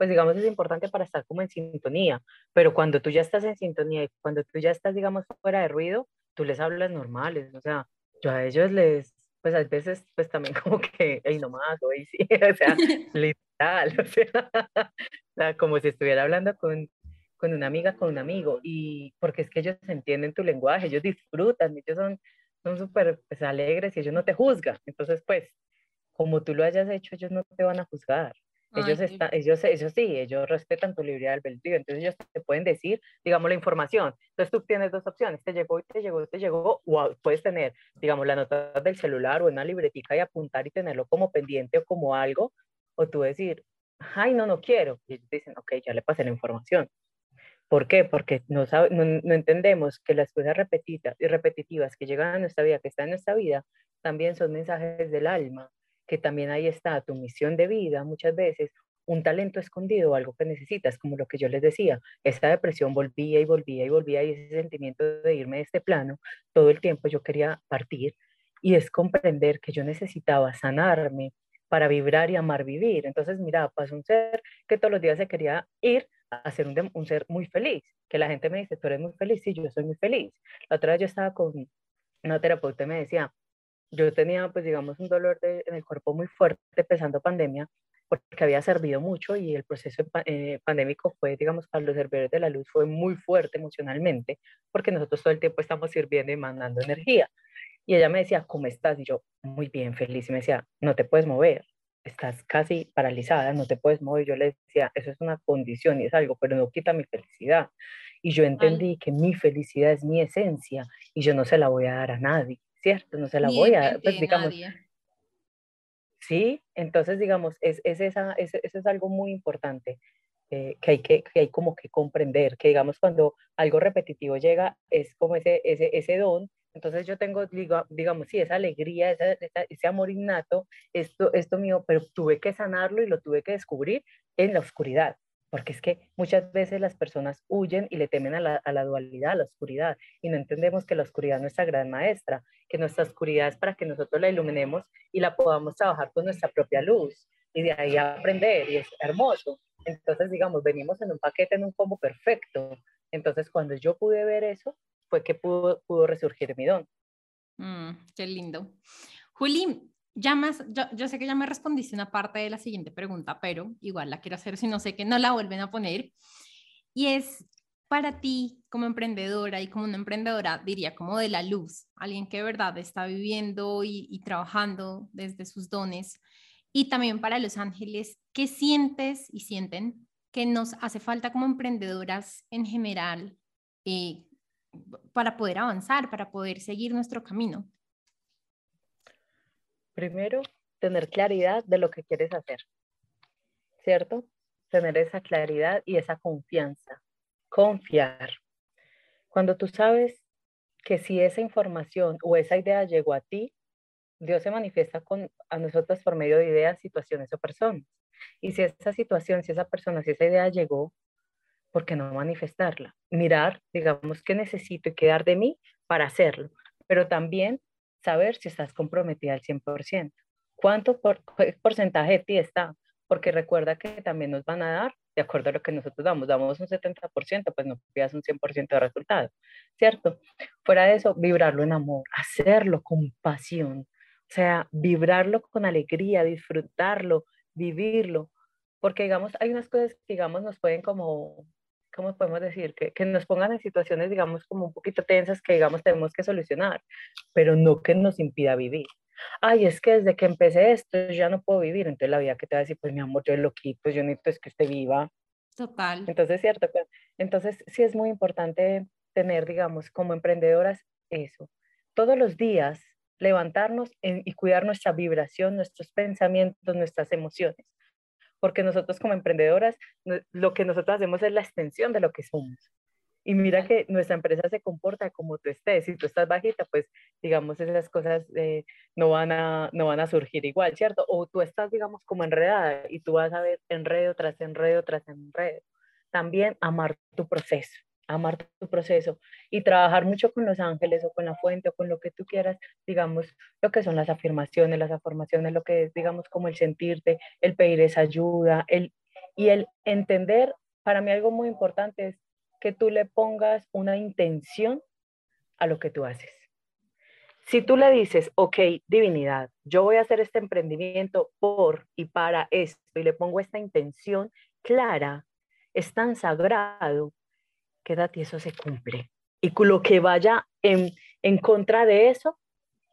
pues digamos es importante para estar como en sintonía, pero cuando tú ya estás en sintonía y cuando tú ya estás, digamos, fuera de ruido, tú les hablas normales, o sea, yo a ellos les, pues a veces, pues también <laughs> como que, ahí nomás, o sí, <laughs> o sea, <laughs> literal, o sea, como si estuviera hablando con, con una amiga, con un amigo, y porque es que ellos entienden tu lenguaje, ellos disfrutan, ellos son son súper pues, alegres y ellos no te juzgan, entonces pues, como tú lo hayas hecho, ellos no te van a juzgar, ellos, están, ellos, ellos sí, ellos respetan tu libertad albedrío, entonces ellos te pueden decir, digamos, la información. Entonces tú tienes dos opciones, te llegó y te llegó te llegó, o puedes tener, digamos, la nota del celular o una libretica y apuntar y tenerlo como pendiente o como algo, o tú decir, ay, no, no quiero. Y ellos dicen, ok, ya le pasé la información. ¿Por qué? Porque no, no, entendemos que las cosas repetidas y repetitivas que llegan a nuestra vida, que están en nuestra vida, también son mensajes del alma, que también ahí está tu misión de vida muchas veces, un talento escondido, algo que necesitas, como lo que yo les decía, esta depresión volvía y volvía y volvía y ese sentimiento de irme de este plano, todo el tiempo yo quería partir y es comprender que yo necesitaba sanarme para vibrar y amar vivir. Entonces, mira, pasó un ser que todos los días se quería ir a ser un, un ser muy feliz, que la gente me dice, tú eres muy feliz, sí, yo soy muy feliz. La otra vez yo estaba con una terapeuta y me decía, yo tenía, pues digamos, un dolor en el cuerpo muy fuerte, empezando pandemia, porque había servido mucho y el proceso eh, pandémico fue, digamos, para los servidores de la luz fue muy fuerte emocionalmente, porque nosotros todo el tiempo estamos sirviendo y mandando energía. Y ella me decía, ¿cómo estás? Y yo, muy bien, feliz. Y me decía, no te puedes mover, estás casi paralizada, no te puedes mover. Yo le decía, eso es una condición y es algo, pero no quita mi felicidad. Y yo entendí que mi felicidad es mi esencia y yo no se la voy a dar a nadie, ¿cierto? No se la voy a pues digamos, ¿sí? Entonces, digamos, es, es esa, es, eso es algo muy importante eh, que, hay que, que, hay como que comprender, que digamos cuando algo repetitivo llega, es como ese, ese, ese don, entonces yo tengo, digamos, sí, esa alegría, esa, ese amor innato, esto, esto mío, pero tuve que sanarlo y lo tuve que descubrir en la oscuridad porque es que muchas veces las personas huyen y le temen a la, a la, dualidad, a la oscuridad, y no entendemos que la oscuridad es nuestra gran maestra, que nuestra oscuridad es para que nosotros la iluminemos y la podamos trabajar con nuestra propia luz, y de ahí aprender, y es hermoso. Entonces, digamos, venimos en un paquete, en un combo perfecto. Entonces, cuando yo pude ver eso, fue que pudo, pudo resurgir mi don. Mm, qué lindo. Juli, ya más, yo, yo, sé que ya me respondiste una parte de la siguiente pregunta, pero igual la quiero hacer si no sé que no la vuelven a poner. Y es para ti como emprendedora y como una emprendedora, diría como de la luz, alguien que de verdad está viviendo y, y trabajando desde sus dones. Y también para los ángeles, ¿qué sientes y sienten que nos hace falta como emprendedoras en general eh, para poder avanzar, para poder seguir nuestro camino? Primero, tener claridad de lo que quieres hacer, ¿cierto? Tener esa claridad y esa confianza. Confiar. Cuando tú sabes que si esa información o esa idea llegó a ti, Dios se manifiesta con, a nosotros por medio de ideas, situaciones o personas. Y si esa situación, si esa persona, si esa idea llegó, ¿por qué no manifestarla? Mirar, digamos, qué necesito y qué dar de mí para hacerlo. Pero también saber si estás comprometida al 100%. ¿Cuánto por, <laughs> porcentaje de ti está? Porque recuerda que también nos van a dar de acuerdo a lo que nosotros damos. Damos un 70%, pues no pidas un 100% de resultado, ¿cierto? Fuera de eso, vibrarlo en amor, hacerlo con pasión, o sea, vibrarlo con alegría, disfrutarlo, vivirlo, porque digamos, hay unas cosas que digamos nos pueden como ¿cómo podemos decir? Que, que, nos pongan en situaciones, digamos, como un poquito tensas que, digamos, tenemos que solucionar, pero no que nos impida vivir. Ay, es que desde que empecé esto ya no puedo vivir. Entonces la vida que te va a decir, pues mi amor, yo lo quito, yo necesito es que usted viva. Total. Entonces, cierto. Pues, entonces, sí es muy importante tener, digamos, como emprendedoras eso. Todos los días levantarnos y cuidar nuestra vibración, nuestros pensamientos, nuestras emociones porque nosotros como emprendedoras, lo que nosotros hacemos es la extensión de lo que somos. Y mira que nuestra empresa se comporta como tú estés. Si tú estás bajita, pues digamos esas cosas eh, no, van a, no van a surgir igual, ¿cierto? O tú estás, digamos, como enredada y tú vas a ver enredo tras enredo tras enredo. También amar tu proceso amar tu proceso y trabajar mucho con los ángeles o con la fuente o con lo que tú quieras, digamos, lo que son las afirmaciones, las afirmaciones, lo que es, digamos, como el sentirte, el pedir esa ayuda, el, y el entender, para mí algo muy importante es que tú le pongas una intención a lo que tú haces. Si tú le dices, ok, divinidad, yo voy a hacer este emprendimiento por y para esto, y le pongo esta intención clara, es tan sagrado quédate eso se cumple. Y lo que vaya en, en contra de eso,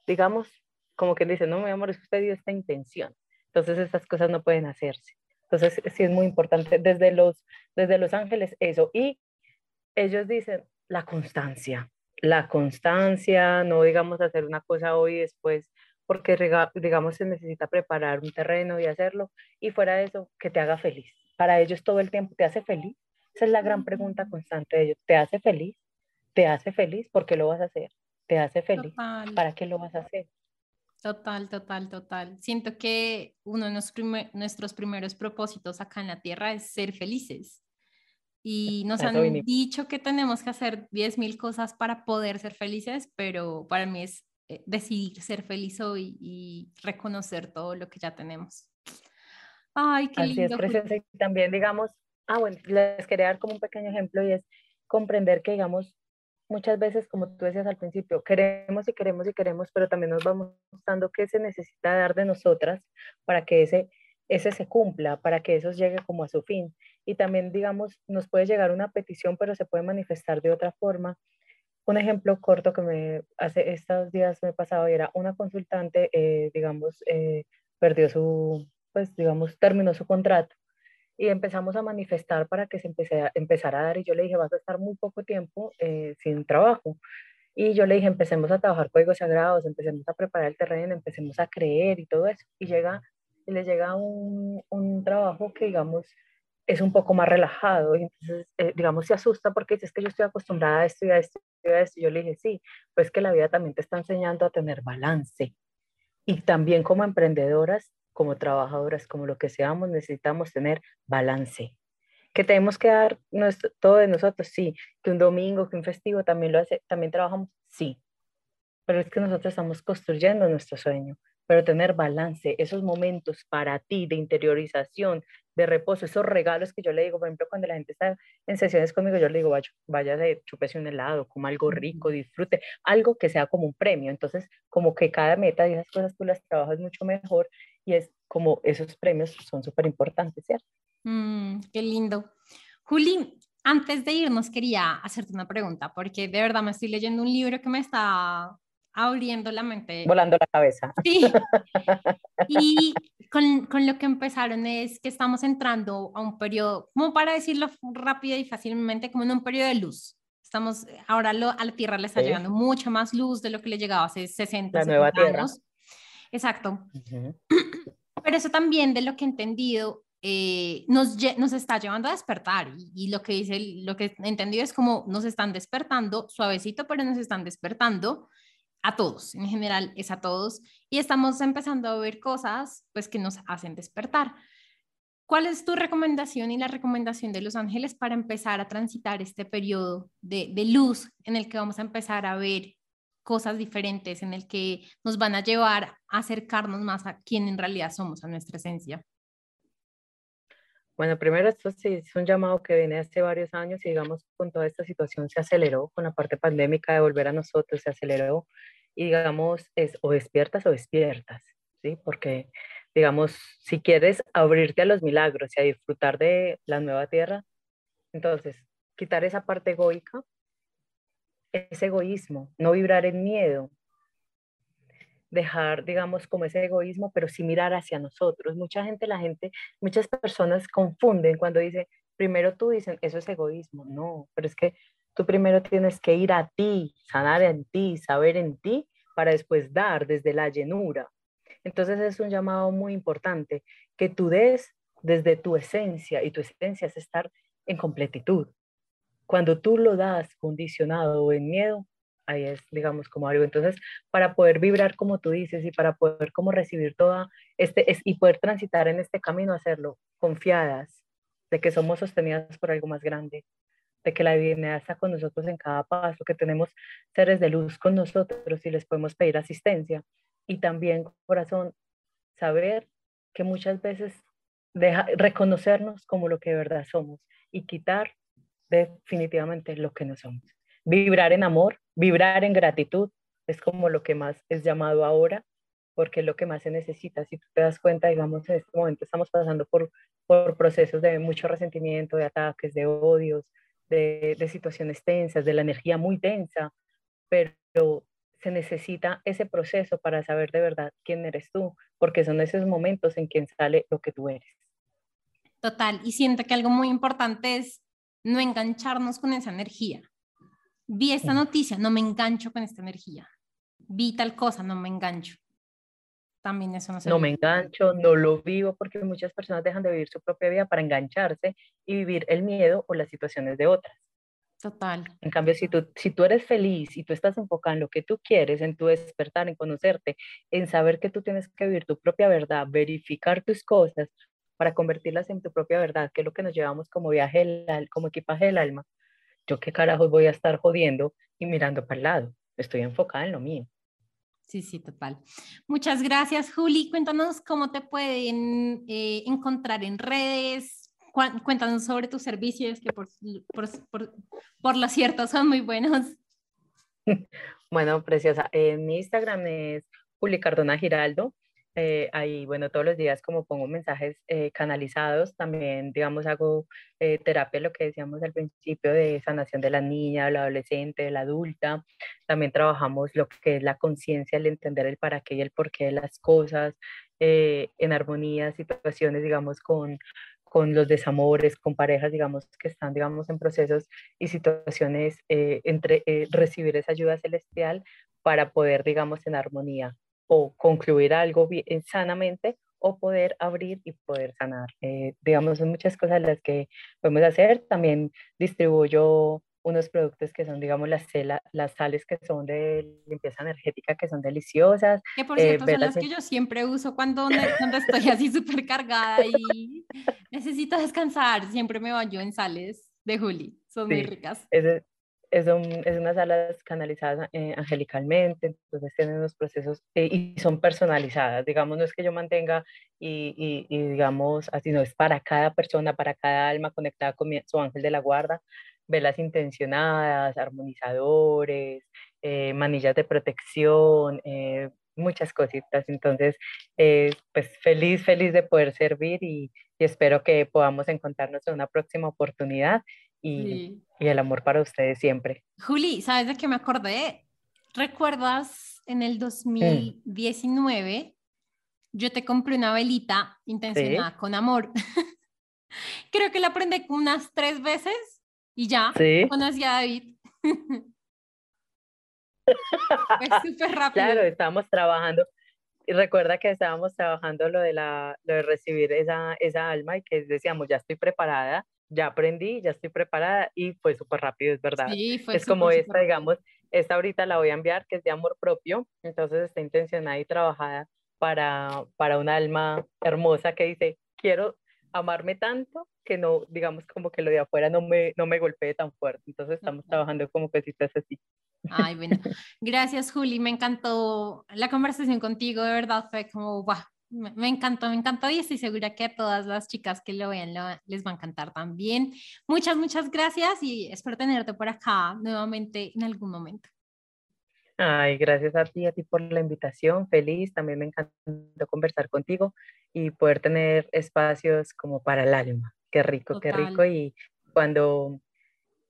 digamos, como que dice, no, mi amor, es usted dio esta intención. Entonces estas cosas no pueden hacerse. Entonces sí es muy importante desde los, desde los ángeles eso. Y ellos dicen la constancia, la constancia, no digamos hacer una cosa hoy y después, porque digamos se necesita preparar un terreno y hacerlo. Y fuera de eso, que te haga feliz. Para ellos todo el tiempo te hace feliz Esa es la gran pregunta constante de ellos. ¿Te hace feliz? ¿Te hace feliz? ¿Por qué lo vas a hacer? ¿Te hace feliz? ¿Para qué lo vas a hacer? Total, total, total. Siento que uno de nuestros primeros propósitos acá en la Tierra es ser felices. Y nos han dicho que tenemos que hacer 10.000 cosas para poder ser felices, pero para mí es eh, decidir ser feliz hoy y reconocer todo lo que ya tenemos. Ay, qué Así lindo. Es, y también, digamos, ah, bueno, les quería dar como un pequeño ejemplo y es comprender que, digamos, muchas veces, como tú decías al principio, queremos y queremos y queremos, pero también nos vamos mostrando qué se necesita dar de nosotras para que ese, ese se cumpla, para que eso llegue como a su fin. Y también, digamos, nos puede llegar una petición, pero se puede manifestar de otra forma. Un ejemplo corto que me hace estos días me pasado era una consultante, eh, digamos, eh, perdió su, pues, digamos, terminó su contrato y empezamos a manifestar para que se empezara a dar y yo le dije, vas a estar muy poco tiempo eh, sin trabajo. Y yo le dije, empecemos a trabajar códigos sagrados, empecemos a preparar el terreno, empecemos a creer y todo eso. Y llega, y le llega un, un trabajo que, digamos, es un poco más relajado. Y entonces, eh, digamos, se asusta porque dice, es que yo estoy acostumbrada a esto y a esto y a esto. Y yo le dije, sí, pues que la vida también te está enseñando a tener balance. Y también como emprendedoras como trabajadoras, como lo que seamos, necesitamos tener balance. Que tenemos que dar nuestro, todo de nosotros, sí. Que un domingo, que un festivo también lo hace, también trabajamos, sí. Pero es que nosotros estamos construyendo nuestro sueño. Pero tener balance, esos momentos para ti de interiorización, de reposo, esos regalos que yo le digo, por ejemplo, cuando la gente está en sesiones conmigo, yo le digo, vaya, vaya de chupese un helado, como algo rico, disfrute, algo que sea como un premio. Entonces, como que cada meta y esas cosas tú las trabajas mucho mejor y es como esos premios son súper importantes, ¿cierto? Mm, qué lindo. Juli, antes de irnos quería hacerte una pregunta, porque de verdad me estoy leyendo un libro que me está abriendo la mente. Volando la cabeza. Sí. <laughs> Y con, con, lo que empezaron es que estamos entrando a un periodo, como para decirlo rápido y fácilmente, como en un periodo de luz. Estamos, ahora lo, a la Tierra le está llegando mucha más luz de lo que le llegaba hace 60, la nueva Tierra. Exacto. Pero eso también, de lo que he entendido, eh, nos, nos está llevando a despertar. Y, lo que dice, lo que he entendido es como nos están despertando, suavecito, pero nos están despertando a todos. En general, es a todos. Y estamos empezando a ver cosas, pues, que nos hacen despertar. ¿Cuál es tu recomendación y la recomendación de los ángeles para empezar a transitar este periodo de, de luz en el que vamos a empezar a ver cosas diferentes, en el que nos van a llevar a acercarnos más a quién en realidad somos, a nuestra esencia. Bueno, primero esto sí es un llamado que viene hace varios años y digamos con toda esta situación se aceleró, con la parte pandémica de volver a nosotros se aceleró y digamos es o despiertas o despiertas, ¿sí? Porque digamos, si quieres abrirte a los milagros y a disfrutar de la nueva tierra, entonces quitar esa parte egoica ese egoísmo, no vibrar en miedo, dejar, digamos, como ese egoísmo, pero sí mirar hacia nosotros. Mucha gente, la gente, muchas personas confunden cuando dicen, primero tú dicen, eso es egoísmo. No, pero es que tú primero tienes que ir a ti, sanar en ti, saber en ti, para después dar desde la llenura. Entonces es un llamado muy importante, que tú des desde tu esencia, y tu esencia es estar en completitud. Cuando tú lo das condicionado o en miedo, ahí es, digamos, como algo. Entonces, para poder vibrar como tú dices y para poder como recibir toda este, es, y poder transitar en este camino, hacerlo confiadas de que somos sostenidas por algo más grande, de que la divinidad está con nosotros en cada paso, que tenemos seres de luz con nosotros y les podemos pedir asistencia. Y también, corazón, saber que muchas veces deja, reconocernos como lo que de verdad somos y quitar definitivamente lo que no somos. Vibrar en amor, vibrar en gratitud, es como lo que más es llamado ahora, porque es lo que más se necesita. Si tú te das cuenta, digamos, en este momento estamos pasando por, por procesos de mucho resentimiento, de ataques, de odios, de, de situaciones tensas, de la energía muy tensa, pero se necesita ese proceso para saber de verdad quién eres tú, porque son esos momentos en que sale lo que tú eres. Total, y siento que algo muy importante es no engancharnos con esa energía. Vi esta noticia, no me engancho con esta energía. Vi tal cosa, no me engancho. También eso no se No me engancho, no lo vivo, porque muchas personas dejan de vivir su propia vida para engancharse y vivir el miedo o las situaciones de otras. Total. En cambio, si tú, si tú eres feliz y tú estás enfocado en lo que tú quieres, en tu despertar, en conocerte, en saber que tú tienes que vivir tu propia verdad, verificar tus cosas para convertirlas en tu propia verdad, que es lo que nos llevamos como viaje, como equipaje del alma, yo qué carajos voy a estar jodiendo y mirando para el lado. Estoy enfocada en lo mío. Sí, sí, total. Muchas gracias, Juli. Cuéntanos cómo te pueden eh, encontrar en redes. Cuéntanos sobre tus servicios, que por, por, por, por lo cierto son muy buenos. <laughs> Bueno, preciosa. En mi Instagram es Juli Cardona Giraldo. Eh, ahí, bueno, todos los días como pongo mensajes eh, canalizados, también, digamos, hago eh, terapia, lo que decíamos al principio, de sanación de la niña, la adolescente, de la adulta. También trabajamos lo que es la conciencia, el entender el para qué y el por qué de las cosas, en armonía, situaciones, digamos, con, con los desamores, con parejas, digamos, que están, digamos, en procesos y situaciones entre recibir esa ayuda celestial para poder, digamos, en armonía o concluir algo bien, eh, sanamente o poder abrir y poder sanar. Eh, digamos, son muchas cosas las que podemos hacer. También distribuyo unos productos que son, digamos, las, las sales que son de limpieza energética, que son deliciosas. Que por cierto eh, son las que yo siempre uso cuando, cuando estoy así súper cargada y necesito descansar. Siempre me baño en sales de Juli. Son muy ricas es, es unas alas canalizadas eh, angelicalmente, entonces tienen unos procesos eh, y son personalizadas, digamos, no es que yo mantenga y, y, digamos, así no es para cada persona, para cada alma conectada con su ángel de la guarda, velas intencionadas, armonizadores, eh, manillas de protección, muchas cositas, entonces, pues feliz, feliz de poder servir y, y espero que podamos encontrarnos en una próxima oportunidad y, el amor para ustedes siempre. Juli, ¿sabes de qué me acordé? ¿Recuerdas en el 2019? Yo te compré una velita intencionada con amor. <laughs> Creo que la prendí unas tres veces y ya ¿Sí? conocí a David. <laughs> Fue súper rápido. Claro, estábamos trabajando. Y recuerda que estábamos trabajando lo de, la, lo de recibir esa, esa alma y que decíamos, ya estoy preparada ya aprendí, ya estoy preparada y fue súper rápido, es verdad. Sí, fue es como esta, digamos, esta ahorita la voy a enviar, que es de amor propio, entonces está intencionada y trabajada para, para un alma hermosa que dice, quiero amarme tanto que no, digamos, como que lo de afuera no me, no me golpee tan fuerte. Entonces estamos trabajando como cositas así. Ay, bueno. Gracias, Juli. Me encantó la conversación contigo. De verdad fue como, wow, me, encantó, me encantó y estoy segura que a todas las chicas que lo vean les va a encantar también. Muchas, muchas gracias y espero tenerte por acá nuevamente en algún momento. Ay, gracias a ti, a ti por la invitación, feliz, también me encantó conversar contigo y poder tener espacios como para el alma. Qué rico, qué rico y cuando,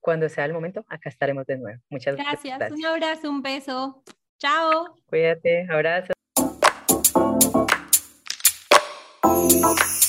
cuando sea el momento, acá estaremos de nuevo. Muchas gracias. Gracias, un abrazo, un beso. Chao. Cuídate, abrazo. Música